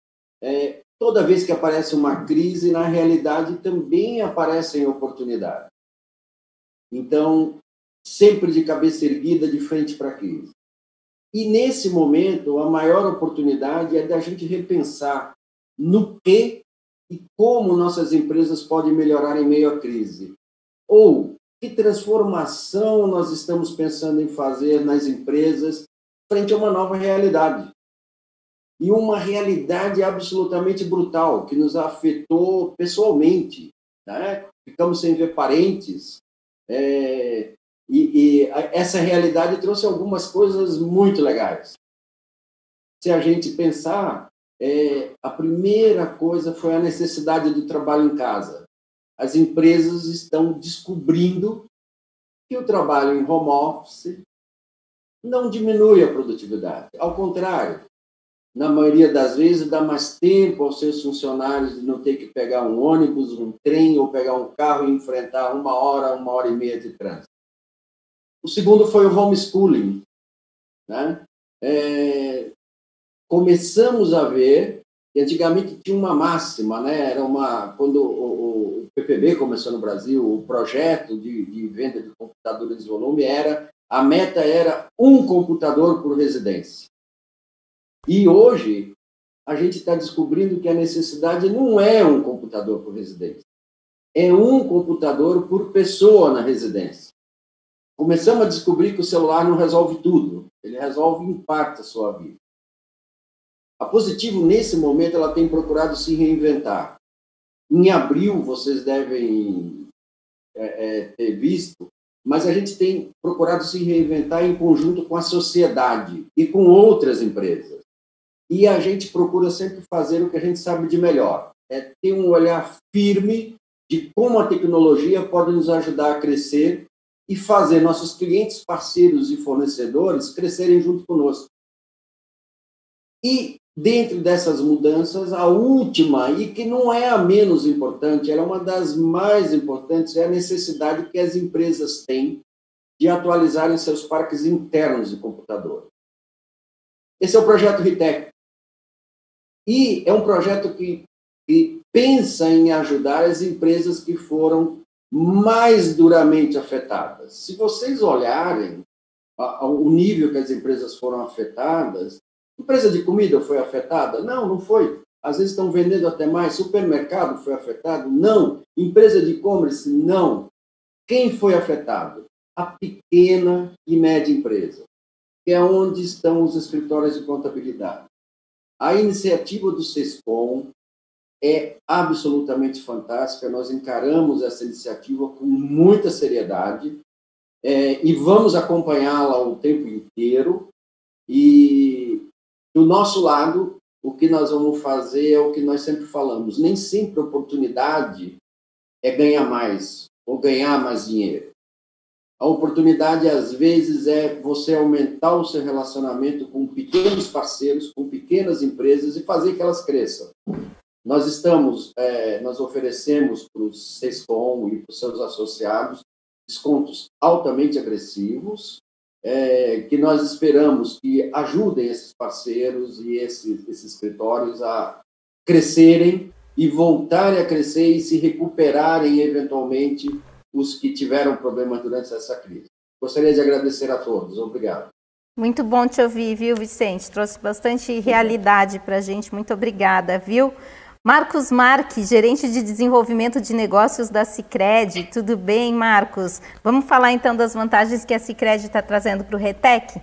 É, toda vez que aparece uma crise, na realidade também aparecem oportunidades. Então, sempre de cabeça erguida, de frente para a crise. E nesse momento, a maior oportunidade é da gente repensar no que e como nossas empresas podem melhorar em meio à crise. Ou que transformação nós estamos pensando em fazer nas empresas frente a uma nova realidade. E uma realidade absolutamente brutal, que nos afetou pessoalmente. Né? Ficamos sem ver parentes. É, e, e essa realidade trouxe algumas coisas muito legais. Se a gente pensar, é, a primeira coisa foi a necessidade do trabalho em casa. As empresas estão descobrindo que o trabalho em home office não diminui a produtividade. Ao contrário, na maioria das vezes, dá mais tempo aos seus funcionários de não ter que pegar um ônibus, um trem ou pegar um carro e enfrentar uma hora, uma hora e meia de trânsito. O segundo foi o homeschooling. Né? É, começamos a ver que antigamente tinha uma máxima, né? Era uma quando PPB começou no Brasil, o projeto de, de venda de computadores de volume era a meta era um computador por residência. E hoje, a gente está descobrindo que a necessidade não é um computador por residência, é um computador por pessoa na residência. Começamos a descobrir que o celular não resolve tudo, ele resolve em parte a sua vida. A Positivo, nesse momento, ela tem procurado se reinventar. Em abril, vocês devem é, é, ter visto mas a gente tem procurado se reinventar em conjunto com a sociedade e com outras empresas. E a gente procura sempre fazer o que a gente sabe de melhor, é ter um olhar firme de como a tecnologia pode nos ajudar a crescer e fazer nossos clientes, parceiros e fornecedores crescerem junto conosco. E dentro dessas mudanças, a última, e que não é a menos importante, ela é uma das mais importantes, é a necessidade que as empresas têm de atualizarem seus parques internos de computador. Esse é o projeto Ritec. E é um projeto que, que pensa em ajudar as empresas que foram mais duramente afetadas. Se vocês olharem o nível que as empresas foram afetadas, empresa de comida foi afetada? Não, não foi. Às vezes estão vendendo até mais. Supermercado foi afetado? Não. Empresa de e-commerce? Não. Quem foi afetado? A pequena e média empresa, que é onde estão os escritórios de contabilidade. A iniciativa do SESCOM é absolutamente fantástica. Nós encaramos essa iniciativa com muita seriedade é, e vamos acompanhá-la o tempo inteiro. E do nosso lado, o que nós vamos fazer é o que nós sempre falamos: nem sempre oportunidade é ganhar mais ou ganhar mais dinheiro. A oportunidade, às vezes, é você aumentar o seu relacionamento com pequenos parceiros, com pequenas empresas e fazer que elas cresçam. Nós estamos, é, nós oferecemos para os SESCOM e para os seus associados descontos altamente agressivos, é, que nós esperamos que ajudem esses parceiros e esses, esses escritórios a crescerem e voltarem a crescer e se recuperarem eventualmente os que tiveram problemas durante essa crise. Gostaria de agradecer a todos. Obrigado. Muito bom te ouvir, viu, Vicente? Trouxe bastante realidade para a gente. Muito obrigada, viu? Marcos Marques, gerente de desenvolvimento de negócios da Cicred. Tudo bem, Marcos? Vamos falar então das vantagens que a Cicred está trazendo para o Retec?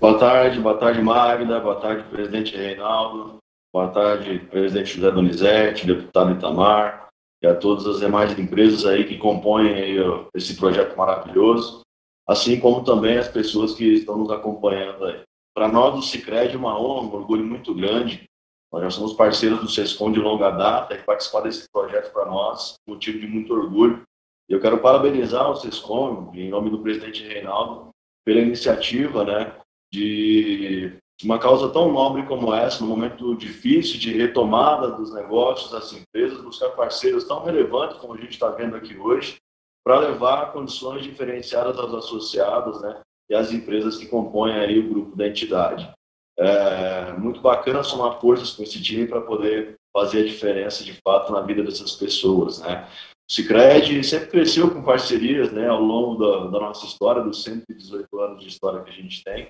Boa tarde, boa tarde, Magda, boa tarde, presidente Reinaldo, boa tarde, presidente José Donizete, deputado Itamar, e a todas as demais empresas aí que compõem aí, esse projeto maravilhoso, assim como também as pessoas que estão nos acompanhando aí. Para nós, do Cicred, é uma honra, um orgulho muito grande. Nós já somos parceiros do SESCOM de longa data e participar desse projeto para nós, motivo de muito orgulho. Eu quero parabenizar o SESCOM, em nome do presidente Reinaldo, pela iniciativa né, de uma causa tão nobre como essa, num momento difícil de retomada dos negócios, das empresas, buscar parceiros tão relevantes como a gente está vendo aqui hoje, para levar condições diferenciadas aos associados né, e às empresas que compõem aí o grupo da entidade. É muito bacana somar forças com esse time para poder fazer a diferença de fato na vida dessas pessoas. Né? O Cicred sempre cresceu com parcerias né, ao longo da, da nossa história, dos 118 anos de história que a gente tem.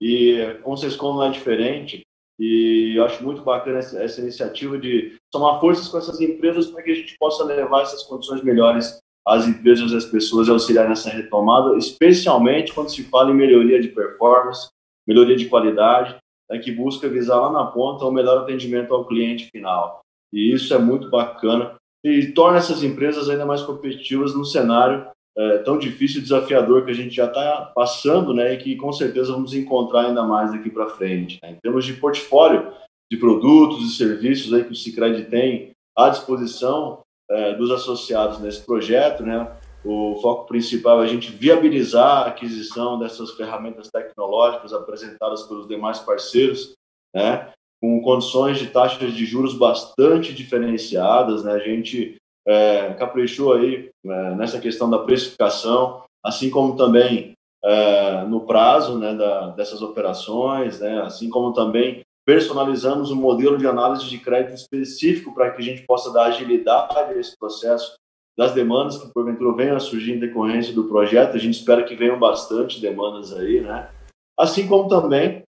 E com o Sescom não é diferente. E eu acho muito bacana essa, essa iniciativa de somar forças com essas empresas para que a gente possa levar essas condições melhores às empresas e às pessoas e auxiliar nessa retomada, especialmente quando se fala em melhoria de performance, melhoria de qualidade, né, que busca visar lá na ponta o melhor atendimento ao cliente final. E isso é muito bacana e torna essas empresas ainda mais competitivas no cenário é, tão difícil e desafiador que a gente já está passando, né, e que com certeza vamos encontrar ainda mais daqui para frente. Né? Em termos de portfólio de produtos e serviços aí que o Cicred tem à disposição é, dos associados nesse projeto, né, o foco principal é a gente viabilizar a aquisição dessas ferramentas tecnológicas apresentadas pelos demais parceiros, né, com condições de taxas de juros bastante diferenciadas. Né, a gente é, caprichou aí é, nessa questão da precificação, assim como também é, no prazo né, da, dessas operações, né, assim como também personalizamos um modelo de análise de crédito específico para que a gente possa dar agilidade a esse processo das demandas que porventura venham a surgir em decorrência do projeto. A gente espera que venham bastante demandas aí, né? Assim como também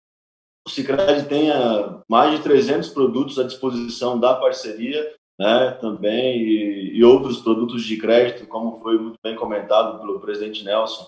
o Cicred tenha mais de 300 produtos à disposição da parceria né, também, e, e, outros produtos de crédito, como foi muito bem comentado pelo presidente Nelson,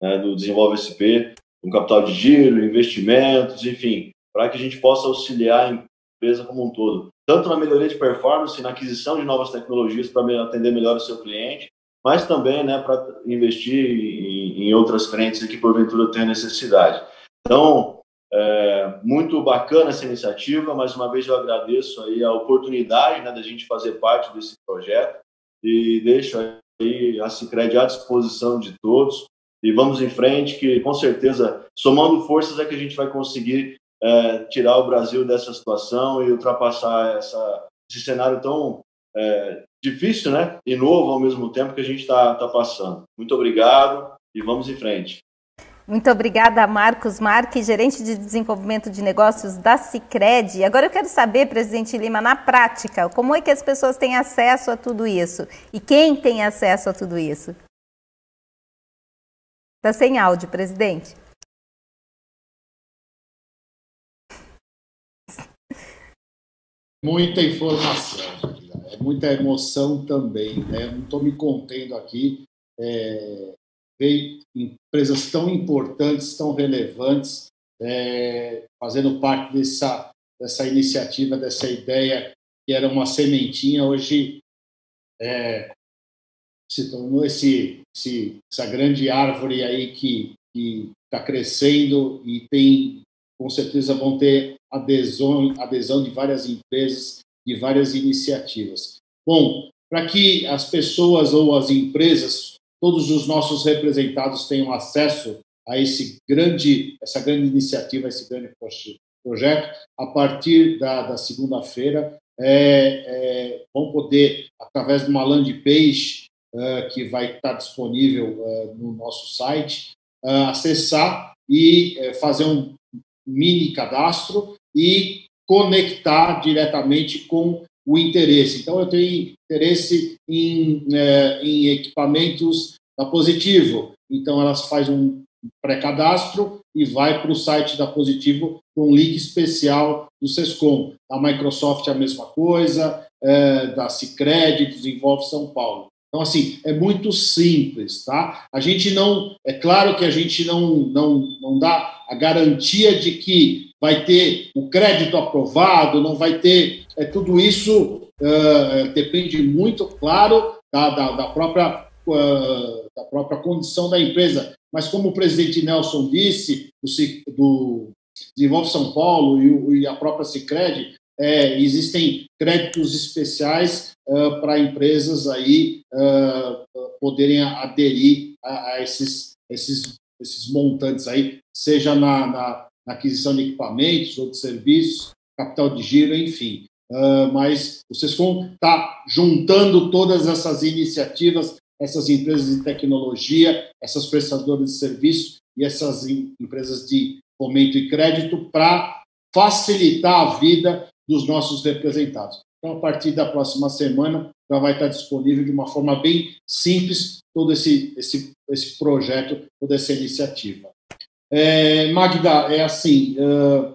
né, do Desenvolve SP, com capital de giro, investimentos, enfim, para que a gente possa auxiliar a empresa como um todo, tanto na melhoria de performance, na aquisição de novas tecnologias para atender melhor o seu cliente, mas também né, para investir em, em outras frentes que porventura tenha necessidade. Então, é, muito bacana essa iniciativa. Mais uma vez eu agradeço aí a oportunidade né, da gente fazer parte desse projeto e deixo aí a Cicred à disposição de todos. E vamos em frente, que com certeza, somando forças, é que a gente vai conseguir é, tirar o Brasil dessa situação e ultrapassar essa, esse cenário tão é, difícil né, e novo ao mesmo tempo que a gente está tá passando. Muito obrigado e vamos em frente. Muito obrigada, Marcos Marques, gerente de desenvolvimento de negócios da Cicred. Agora eu quero saber, presidente Lima, na prática, como é que as pessoas têm acesso a tudo isso? E quem tem acesso a tudo isso? Está sem áudio, presidente. Muita informação, é muita emoção também. Né? Não estou me contendo aqui. É, empresas tão importantes, tão relevantes, é, fazendo parte dessa, dessa iniciativa, dessa ideia que era uma sementinha, hoje é, se tornou esse, esse, essa grande árvore aí que está crescendo e tem, com certeza, vão ter adesão, adesão de várias empresas, de várias iniciativas. Bom, para que as pessoas ou as empresas, todos os nossos representados tenham acesso a esse grande, essa grande iniciativa, esse grande projeto, a partir da, da segunda-feira, é, é, vão poder, através de uma landing page uh, que vai estar disponível uh, no nosso site, uh, acessar e fazer um mini cadastro e conectar diretamente com o interesse. Então, eu tenho interesse em, eh, em equipamentos da Positivo. Então, elas fazem um pré-cadastro e vai para o site da Positivo com um link especial do SESCOM. A Microsoft é a mesma coisa, é, da Cicred, desenvolve São Paulo. Então, assim, é muito simples, tá? A gente não, é claro que a gente não, não, não dá a garantia de que vai ter o crédito aprovado, não vai ter, é, tudo isso uh, depende muito, claro, da, da, da própria, uh, da própria condição da empresa. Mas como o presidente Nelson disse, do, do Desenvolve São Paulo e, e a própria Cicred, é, existem créditos especiais uh, para empresas aí poderem aderir a, a esses, esses, esses montantes aí, seja na, na, na, aquisição de equipamentos ou de serviços, capital de giro, enfim. Uh, mas o SESCOM está juntando todas essas iniciativas, essas empresas de tecnologia, essas prestadoras de serviço e essas empresas de fomento e crédito para facilitar a vida dos nossos representados. Então, a partir da próxima semana, já vai estar disponível de uma forma bem simples todo esse, esse, esse projeto, toda essa iniciativa. É, Magda, é assim, uh,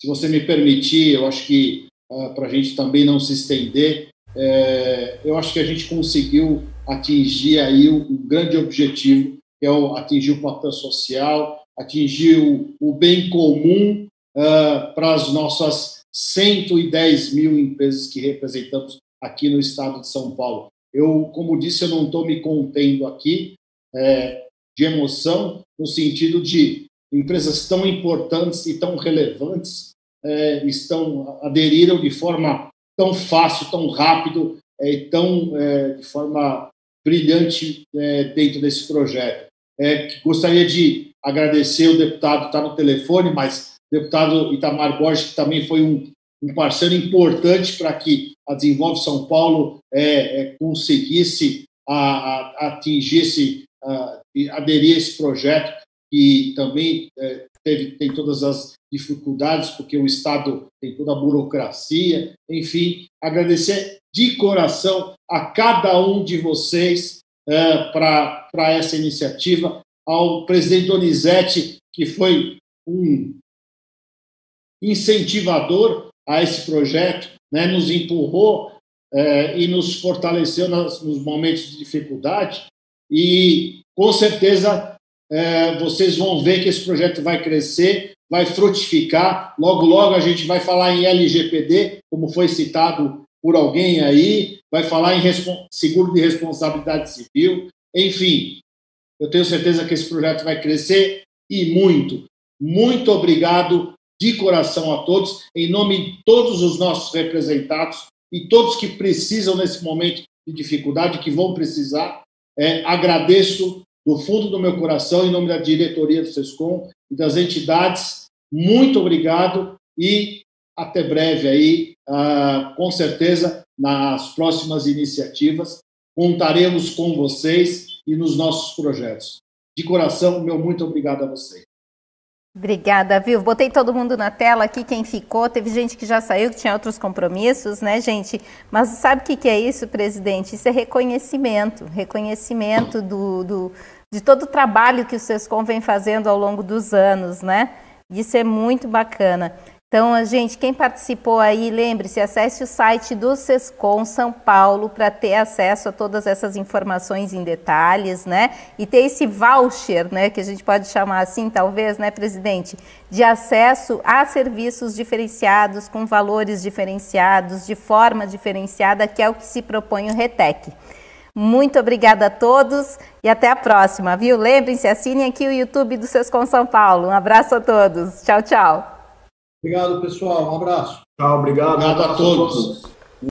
se você me permitir, eu acho que uh, para a gente também não se estender, é, eu acho que a gente conseguiu atingir aí o, o grande objetivo, que é o, atingir o papel social, atingir o, o bem comum uh, para as nossas 110 mil empresas que representamos aqui no estado de São Paulo. Eu, como disse, eu não estou me contendo aqui é, de emoção, no sentido de empresas tão importantes e tão relevantes é, estão aderiram de forma tão fácil, tão rápido é, e tão é, de forma brilhante é, dentro desse projeto. É, gostaria de agradecer o deputado, está no telefone, mas deputado Itamar Borges, que também foi um, um parceiro importante para que a Desenvolve São Paulo é, é, conseguisse a, a, atingir a, aderir a esse projeto, que também é, teve, tem todas as dificuldades, porque o Estado tem toda a burocracia, enfim, agradecer de coração a cada um de vocês é, para essa iniciativa, ao presidente Donizete, que foi um incentivador a esse projeto, né, nos empurrou é, e nos fortaleceu nos, nos, momentos de dificuldade. E com certeza é, vocês vão ver que esse projeto vai crescer, vai frutificar. Logo, logo a gente vai falar em LGPD, como foi citado por alguém aí, vai falar em seguro de responsabilidade civil. Enfim, eu tenho certeza que esse projeto vai crescer e muito. Muito obrigado de coração a todos, em nome de todos os nossos representados e todos que precisam nesse momento de dificuldade, que vão precisar. É, agradeço do fundo do meu coração, em nome da diretoria do SESCOM e das entidades, muito obrigado e até breve aí, ah, com certeza, nas próximas iniciativas, contaremos com vocês e nos nossos projetos. de coração, meu muito obrigado a você. Obrigada, viu? Botei todo mundo na tela aqui, quem ficou. Teve gente que já saiu, que tinha outros compromissos, né, gente? Mas sabe o que, que é isso, presidente? Isso é reconhecimento reconhecimento do, do, de todo o trabalho que o SESCOM vem fazendo ao longo dos anos, né? Isso é muito bacana. Então, gente, quem participou aí, lembre-se, acesse o site do Sescom São Paulo para ter acesso a todas essas informações em detalhes, né? E ter esse voucher, né, que a gente pode chamar assim, talvez, né, presidente, de acesso a serviços diferenciados, com valores diferenciados, de forma diferenciada, que é o que se propõe o RETEC. Muito obrigada a todos e até a próxima, viu? Lembrem-se, assinem aqui o YouTube do Sescom São Paulo. Um abraço a todos. Tchau, tchau. Obrigado, pessoal. Um abraço. Tchau, obrigado. Obrigado a todos.